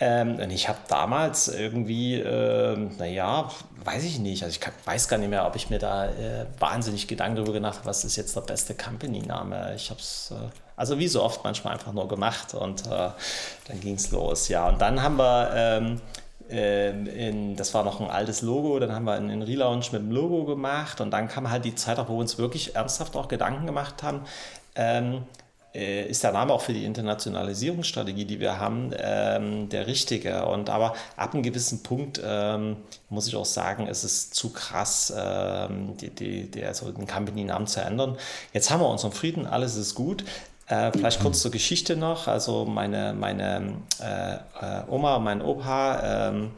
Ähm, und ich habe damals irgendwie, äh, naja, weiß ich nicht, also ich kann, weiß gar nicht mehr, ob ich mir da äh, wahnsinnig Gedanken darüber gemacht habe, was ist jetzt der beste Company-Name. Ich habe es, äh, also wie so oft manchmal einfach nur gemacht und äh, dann ging es los, ja. Und dann haben wir, ähm, ähm, in, das war noch ein altes Logo, dann haben wir einen, Relaunch mit dem Logo gemacht und dann kam halt die Zeit, wo wir uns wirklich ernsthaft auch Gedanken gemacht haben, ähm, äh, ist der Name auch für die Internationalisierungsstrategie, die wir haben, ähm, der richtige. Und aber ab einem gewissen Punkt ähm, muss ich auch sagen, es ist zu krass, ähm, die, die, die, also den Company-Namen zu ändern. Jetzt haben wir unseren Frieden, alles ist gut. Äh, vielleicht kurz zur Geschichte noch. Also meine, meine äh, äh Oma, mein Opa, ähm,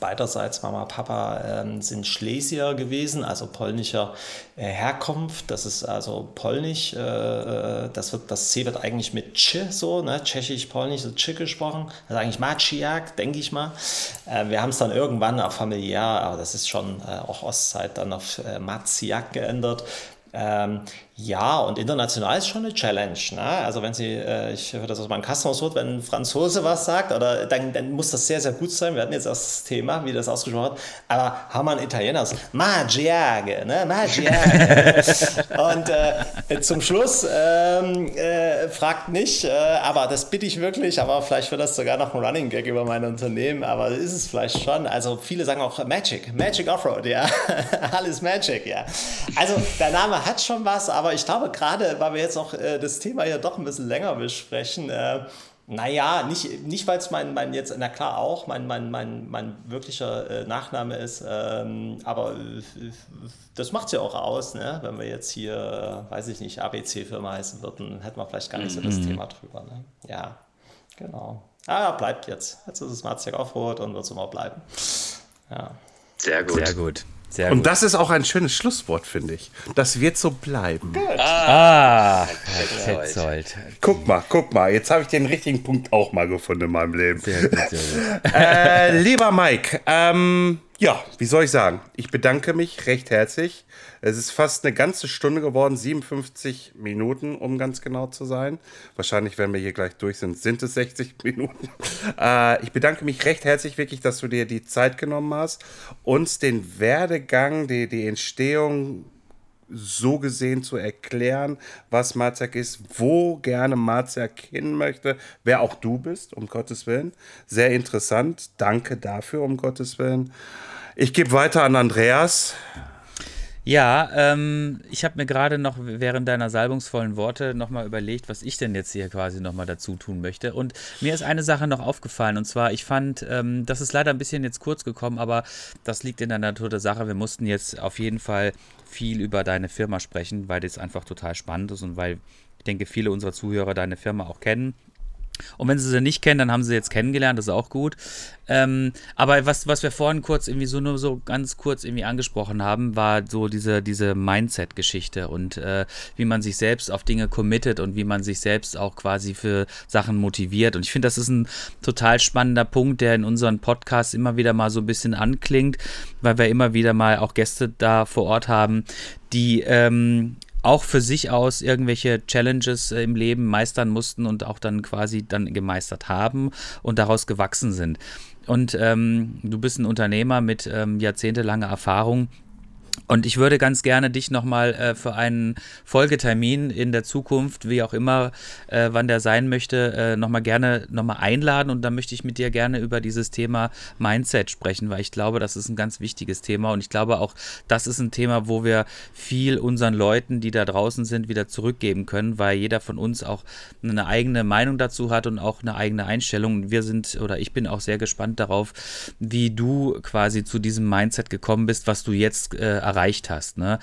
beiderseits Mama, Papa ähm, sind Schlesier gewesen, also polnischer äh, Herkunft. Das ist also polnisch. Äh, äh das, wird, das C wird eigentlich mit Tsch so, ne? tschechisch, polnisch, so Tsch gesprochen. Das ist eigentlich Maciak, denke ich mal. Äh, wir haben es dann irgendwann auch familiär, aber das ist schon äh, auch Ostzeit, dann auf äh, Maciak geändert. Ähm, ja, und international ist schon eine Challenge. Ne? Also wenn Sie, äh, ich höre das aus meinem Kassenhaus, wenn ein Franzose was sagt, oder dann, dann muss das sehr, sehr gut sein. Wir hatten jetzt das Thema, wie das ausgesprochen wird. Aber haben wir einen Italiener, Magiage, ne? Magiage. und äh, zum Schluss ähm, äh, fragt nicht, äh, aber das bitte ich wirklich, aber vielleicht wird das sogar noch ein Running Gag über mein Unternehmen, aber ist es vielleicht schon. Also viele sagen auch Magic, Magic Offroad, ja. Alles Magic, ja. Also der Name hat schon was, aber aber ich glaube, gerade weil wir jetzt auch äh, das Thema ja doch ein bisschen länger besprechen, äh, naja, nicht, nicht weil es mein, mein jetzt, na klar auch, mein, mein, mein, mein wirklicher äh, Nachname ist, ähm, aber äh, das macht es ja auch aus, ne? wenn wir jetzt hier, weiß ich nicht, ABC-Firma heißen würden, hätten wir vielleicht gar nicht so das mhm. Thema drüber. Ne? Ja, genau. Ah, bleibt jetzt. Jetzt ist es Marzia Offroad und wird es immer bleiben. Ja. Sehr gut. Sehr gut. Sehr und gut. das ist auch ein schönes Schlusswort, finde ich. Das wird so bleiben. Gut. Ah, Petzold. Guck mal, guck mal. Jetzt habe ich den richtigen Punkt auch mal gefunden in meinem Leben. Sehr gut, sehr gut. äh, lieber Mike, ähm, ja, wie soll ich sagen? Ich bedanke mich recht herzlich. Es ist fast eine ganze Stunde geworden, 57 Minuten, um ganz genau zu sein. Wahrscheinlich, wenn wir hier gleich durch sind, sind es 60 Minuten. Äh, ich bedanke mich recht herzlich wirklich, dass du dir die Zeit genommen hast, uns den Werdegang, die, die Entstehung so gesehen zu erklären, was Marzak ist, wo gerne Marzak hin möchte, wer auch du bist, um Gottes Willen. Sehr interessant. Danke dafür, um Gottes Willen. Ich gebe weiter an Andreas. Ja, ähm, ich habe mir gerade noch während deiner salbungsvollen Worte nochmal überlegt, was ich denn jetzt hier quasi nochmal dazu tun möchte. Und mir ist eine Sache noch aufgefallen. Und zwar, ich fand, ähm, das ist leider ein bisschen jetzt kurz gekommen, aber das liegt in der Natur der Sache. Wir mussten jetzt auf jeden Fall viel über deine Firma sprechen, weil das einfach total spannend ist und weil ich denke, viele unserer Zuhörer deine Firma auch kennen. Und wenn sie sie nicht kennen, dann haben sie jetzt kennengelernt, das ist auch gut. Ähm, aber was, was wir vorhin kurz irgendwie so nur so ganz kurz irgendwie angesprochen haben, war so diese, diese Mindset-Geschichte und äh, wie man sich selbst auf Dinge committet und wie man sich selbst auch quasi für Sachen motiviert. Und ich finde, das ist ein total spannender Punkt, der in unseren Podcasts immer wieder mal so ein bisschen anklingt, weil wir immer wieder mal auch Gäste da vor Ort haben, die ähm, auch für sich aus irgendwelche Challenges äh, im Leben meistern mussten und auch dann quasi dann gemeistert haben und daraus gewachsen sind. Und ähm, du bist ein Unternehmer mit ähm, jahrzehntelanger Erfahrung und ich würde ganz gerne dich nochmal äh, für einen Folgetermin in der Zukunft, wie auch immer, äh, wann der sein möchte, äh, nochmal gerne nochmal einladen. Und dann möchte ich mit dir gerne über dieses Thema Mindset sprechen, weil ich glaube, das ist ein ganz wichtiges Thema. Und ich glaube auch, das ist ein Thema, wo wir viel unseren Leuten, die da draußen sind, wieder zurückgeben können, weil jeder von uns auch eine eigene Meinung dazu hat und auch eine eigene Einstellung. Wir sind oder ich bin auch sehr gespannt darauf, wie du quasi zu diesem Mindset gekommen bist, was du jetzt äh, erreicht hast. Ne?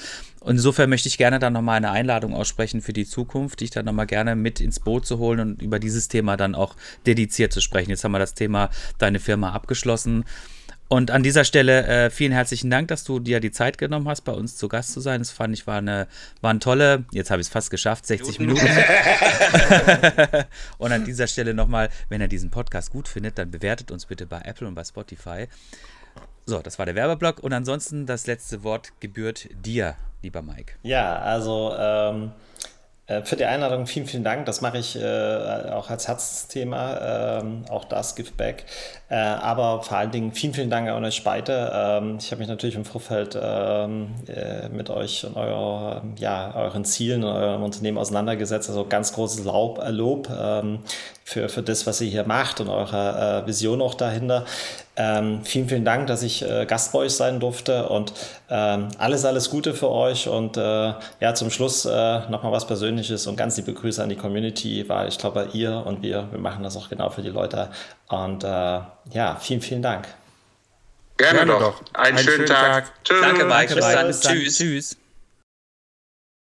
Insofern möchte ich gerne dann nochmal eine Einladung aussprechen für die Zukunft, dich dann nochmal gerne mit ins Boot zu holen und über dieses Thema dann auch dediziert zu sprechen. Jetzt haben wir das Thema deine Firma abgeschlossen. Und an dieser Stelle äh, vielen herzlichen Dank, dass du dir die Zeit genommen hast, bei uns zu Gast zu sein. Das fand ich war eine, waren tolle, jetzt habe ich es fast geschafft, 60 Minuten. und an dieser Stelle nochmal, wenn ihr diesen Podcast gut findet, dann bewertet uns bitte bei Apple und bei Spotify. So, das war der Werbeblock. Und ansonsten das letzte Wort gebührt dir, lieber Mike. Ja, also ähm, äh, für die Einladung vielen, vielen Dank. Das mache ich äh, auch als Herzensthema, ähm, auch das Give Back. Äh, aber vor allen Dingen vielen, vielen Dank an euch beide. Ähm, ich habe mich natürlich im Vorfeld ähm, äh, mit euch und euer, ja, euren Zielen und eurem Unternehmen auseinandergesetzt. Also ganz großes Lob, äh, Lob ähm, für, für das, was ihr hier macht und eure äh, Vision auch dahinter. Ähm, vielen, vielen Dank, dass ich äh, Gast bei euch sein durfte und ähm, alles, alles Gute für euch und äh, ja, zum Schluss äh, nochmal was Persönliches und ganz liebe Grüße an die Community, weil ich glaube, ihr und wir, wir machen das auch genau für die Leute und äh, ja, vielen, vielen Dank. Gerne, Gerne doch. doch. Einen, Einen, schönen, schönen Tag. Tag. Danke, Mike. Bis dann. Tschüss. Tschüss.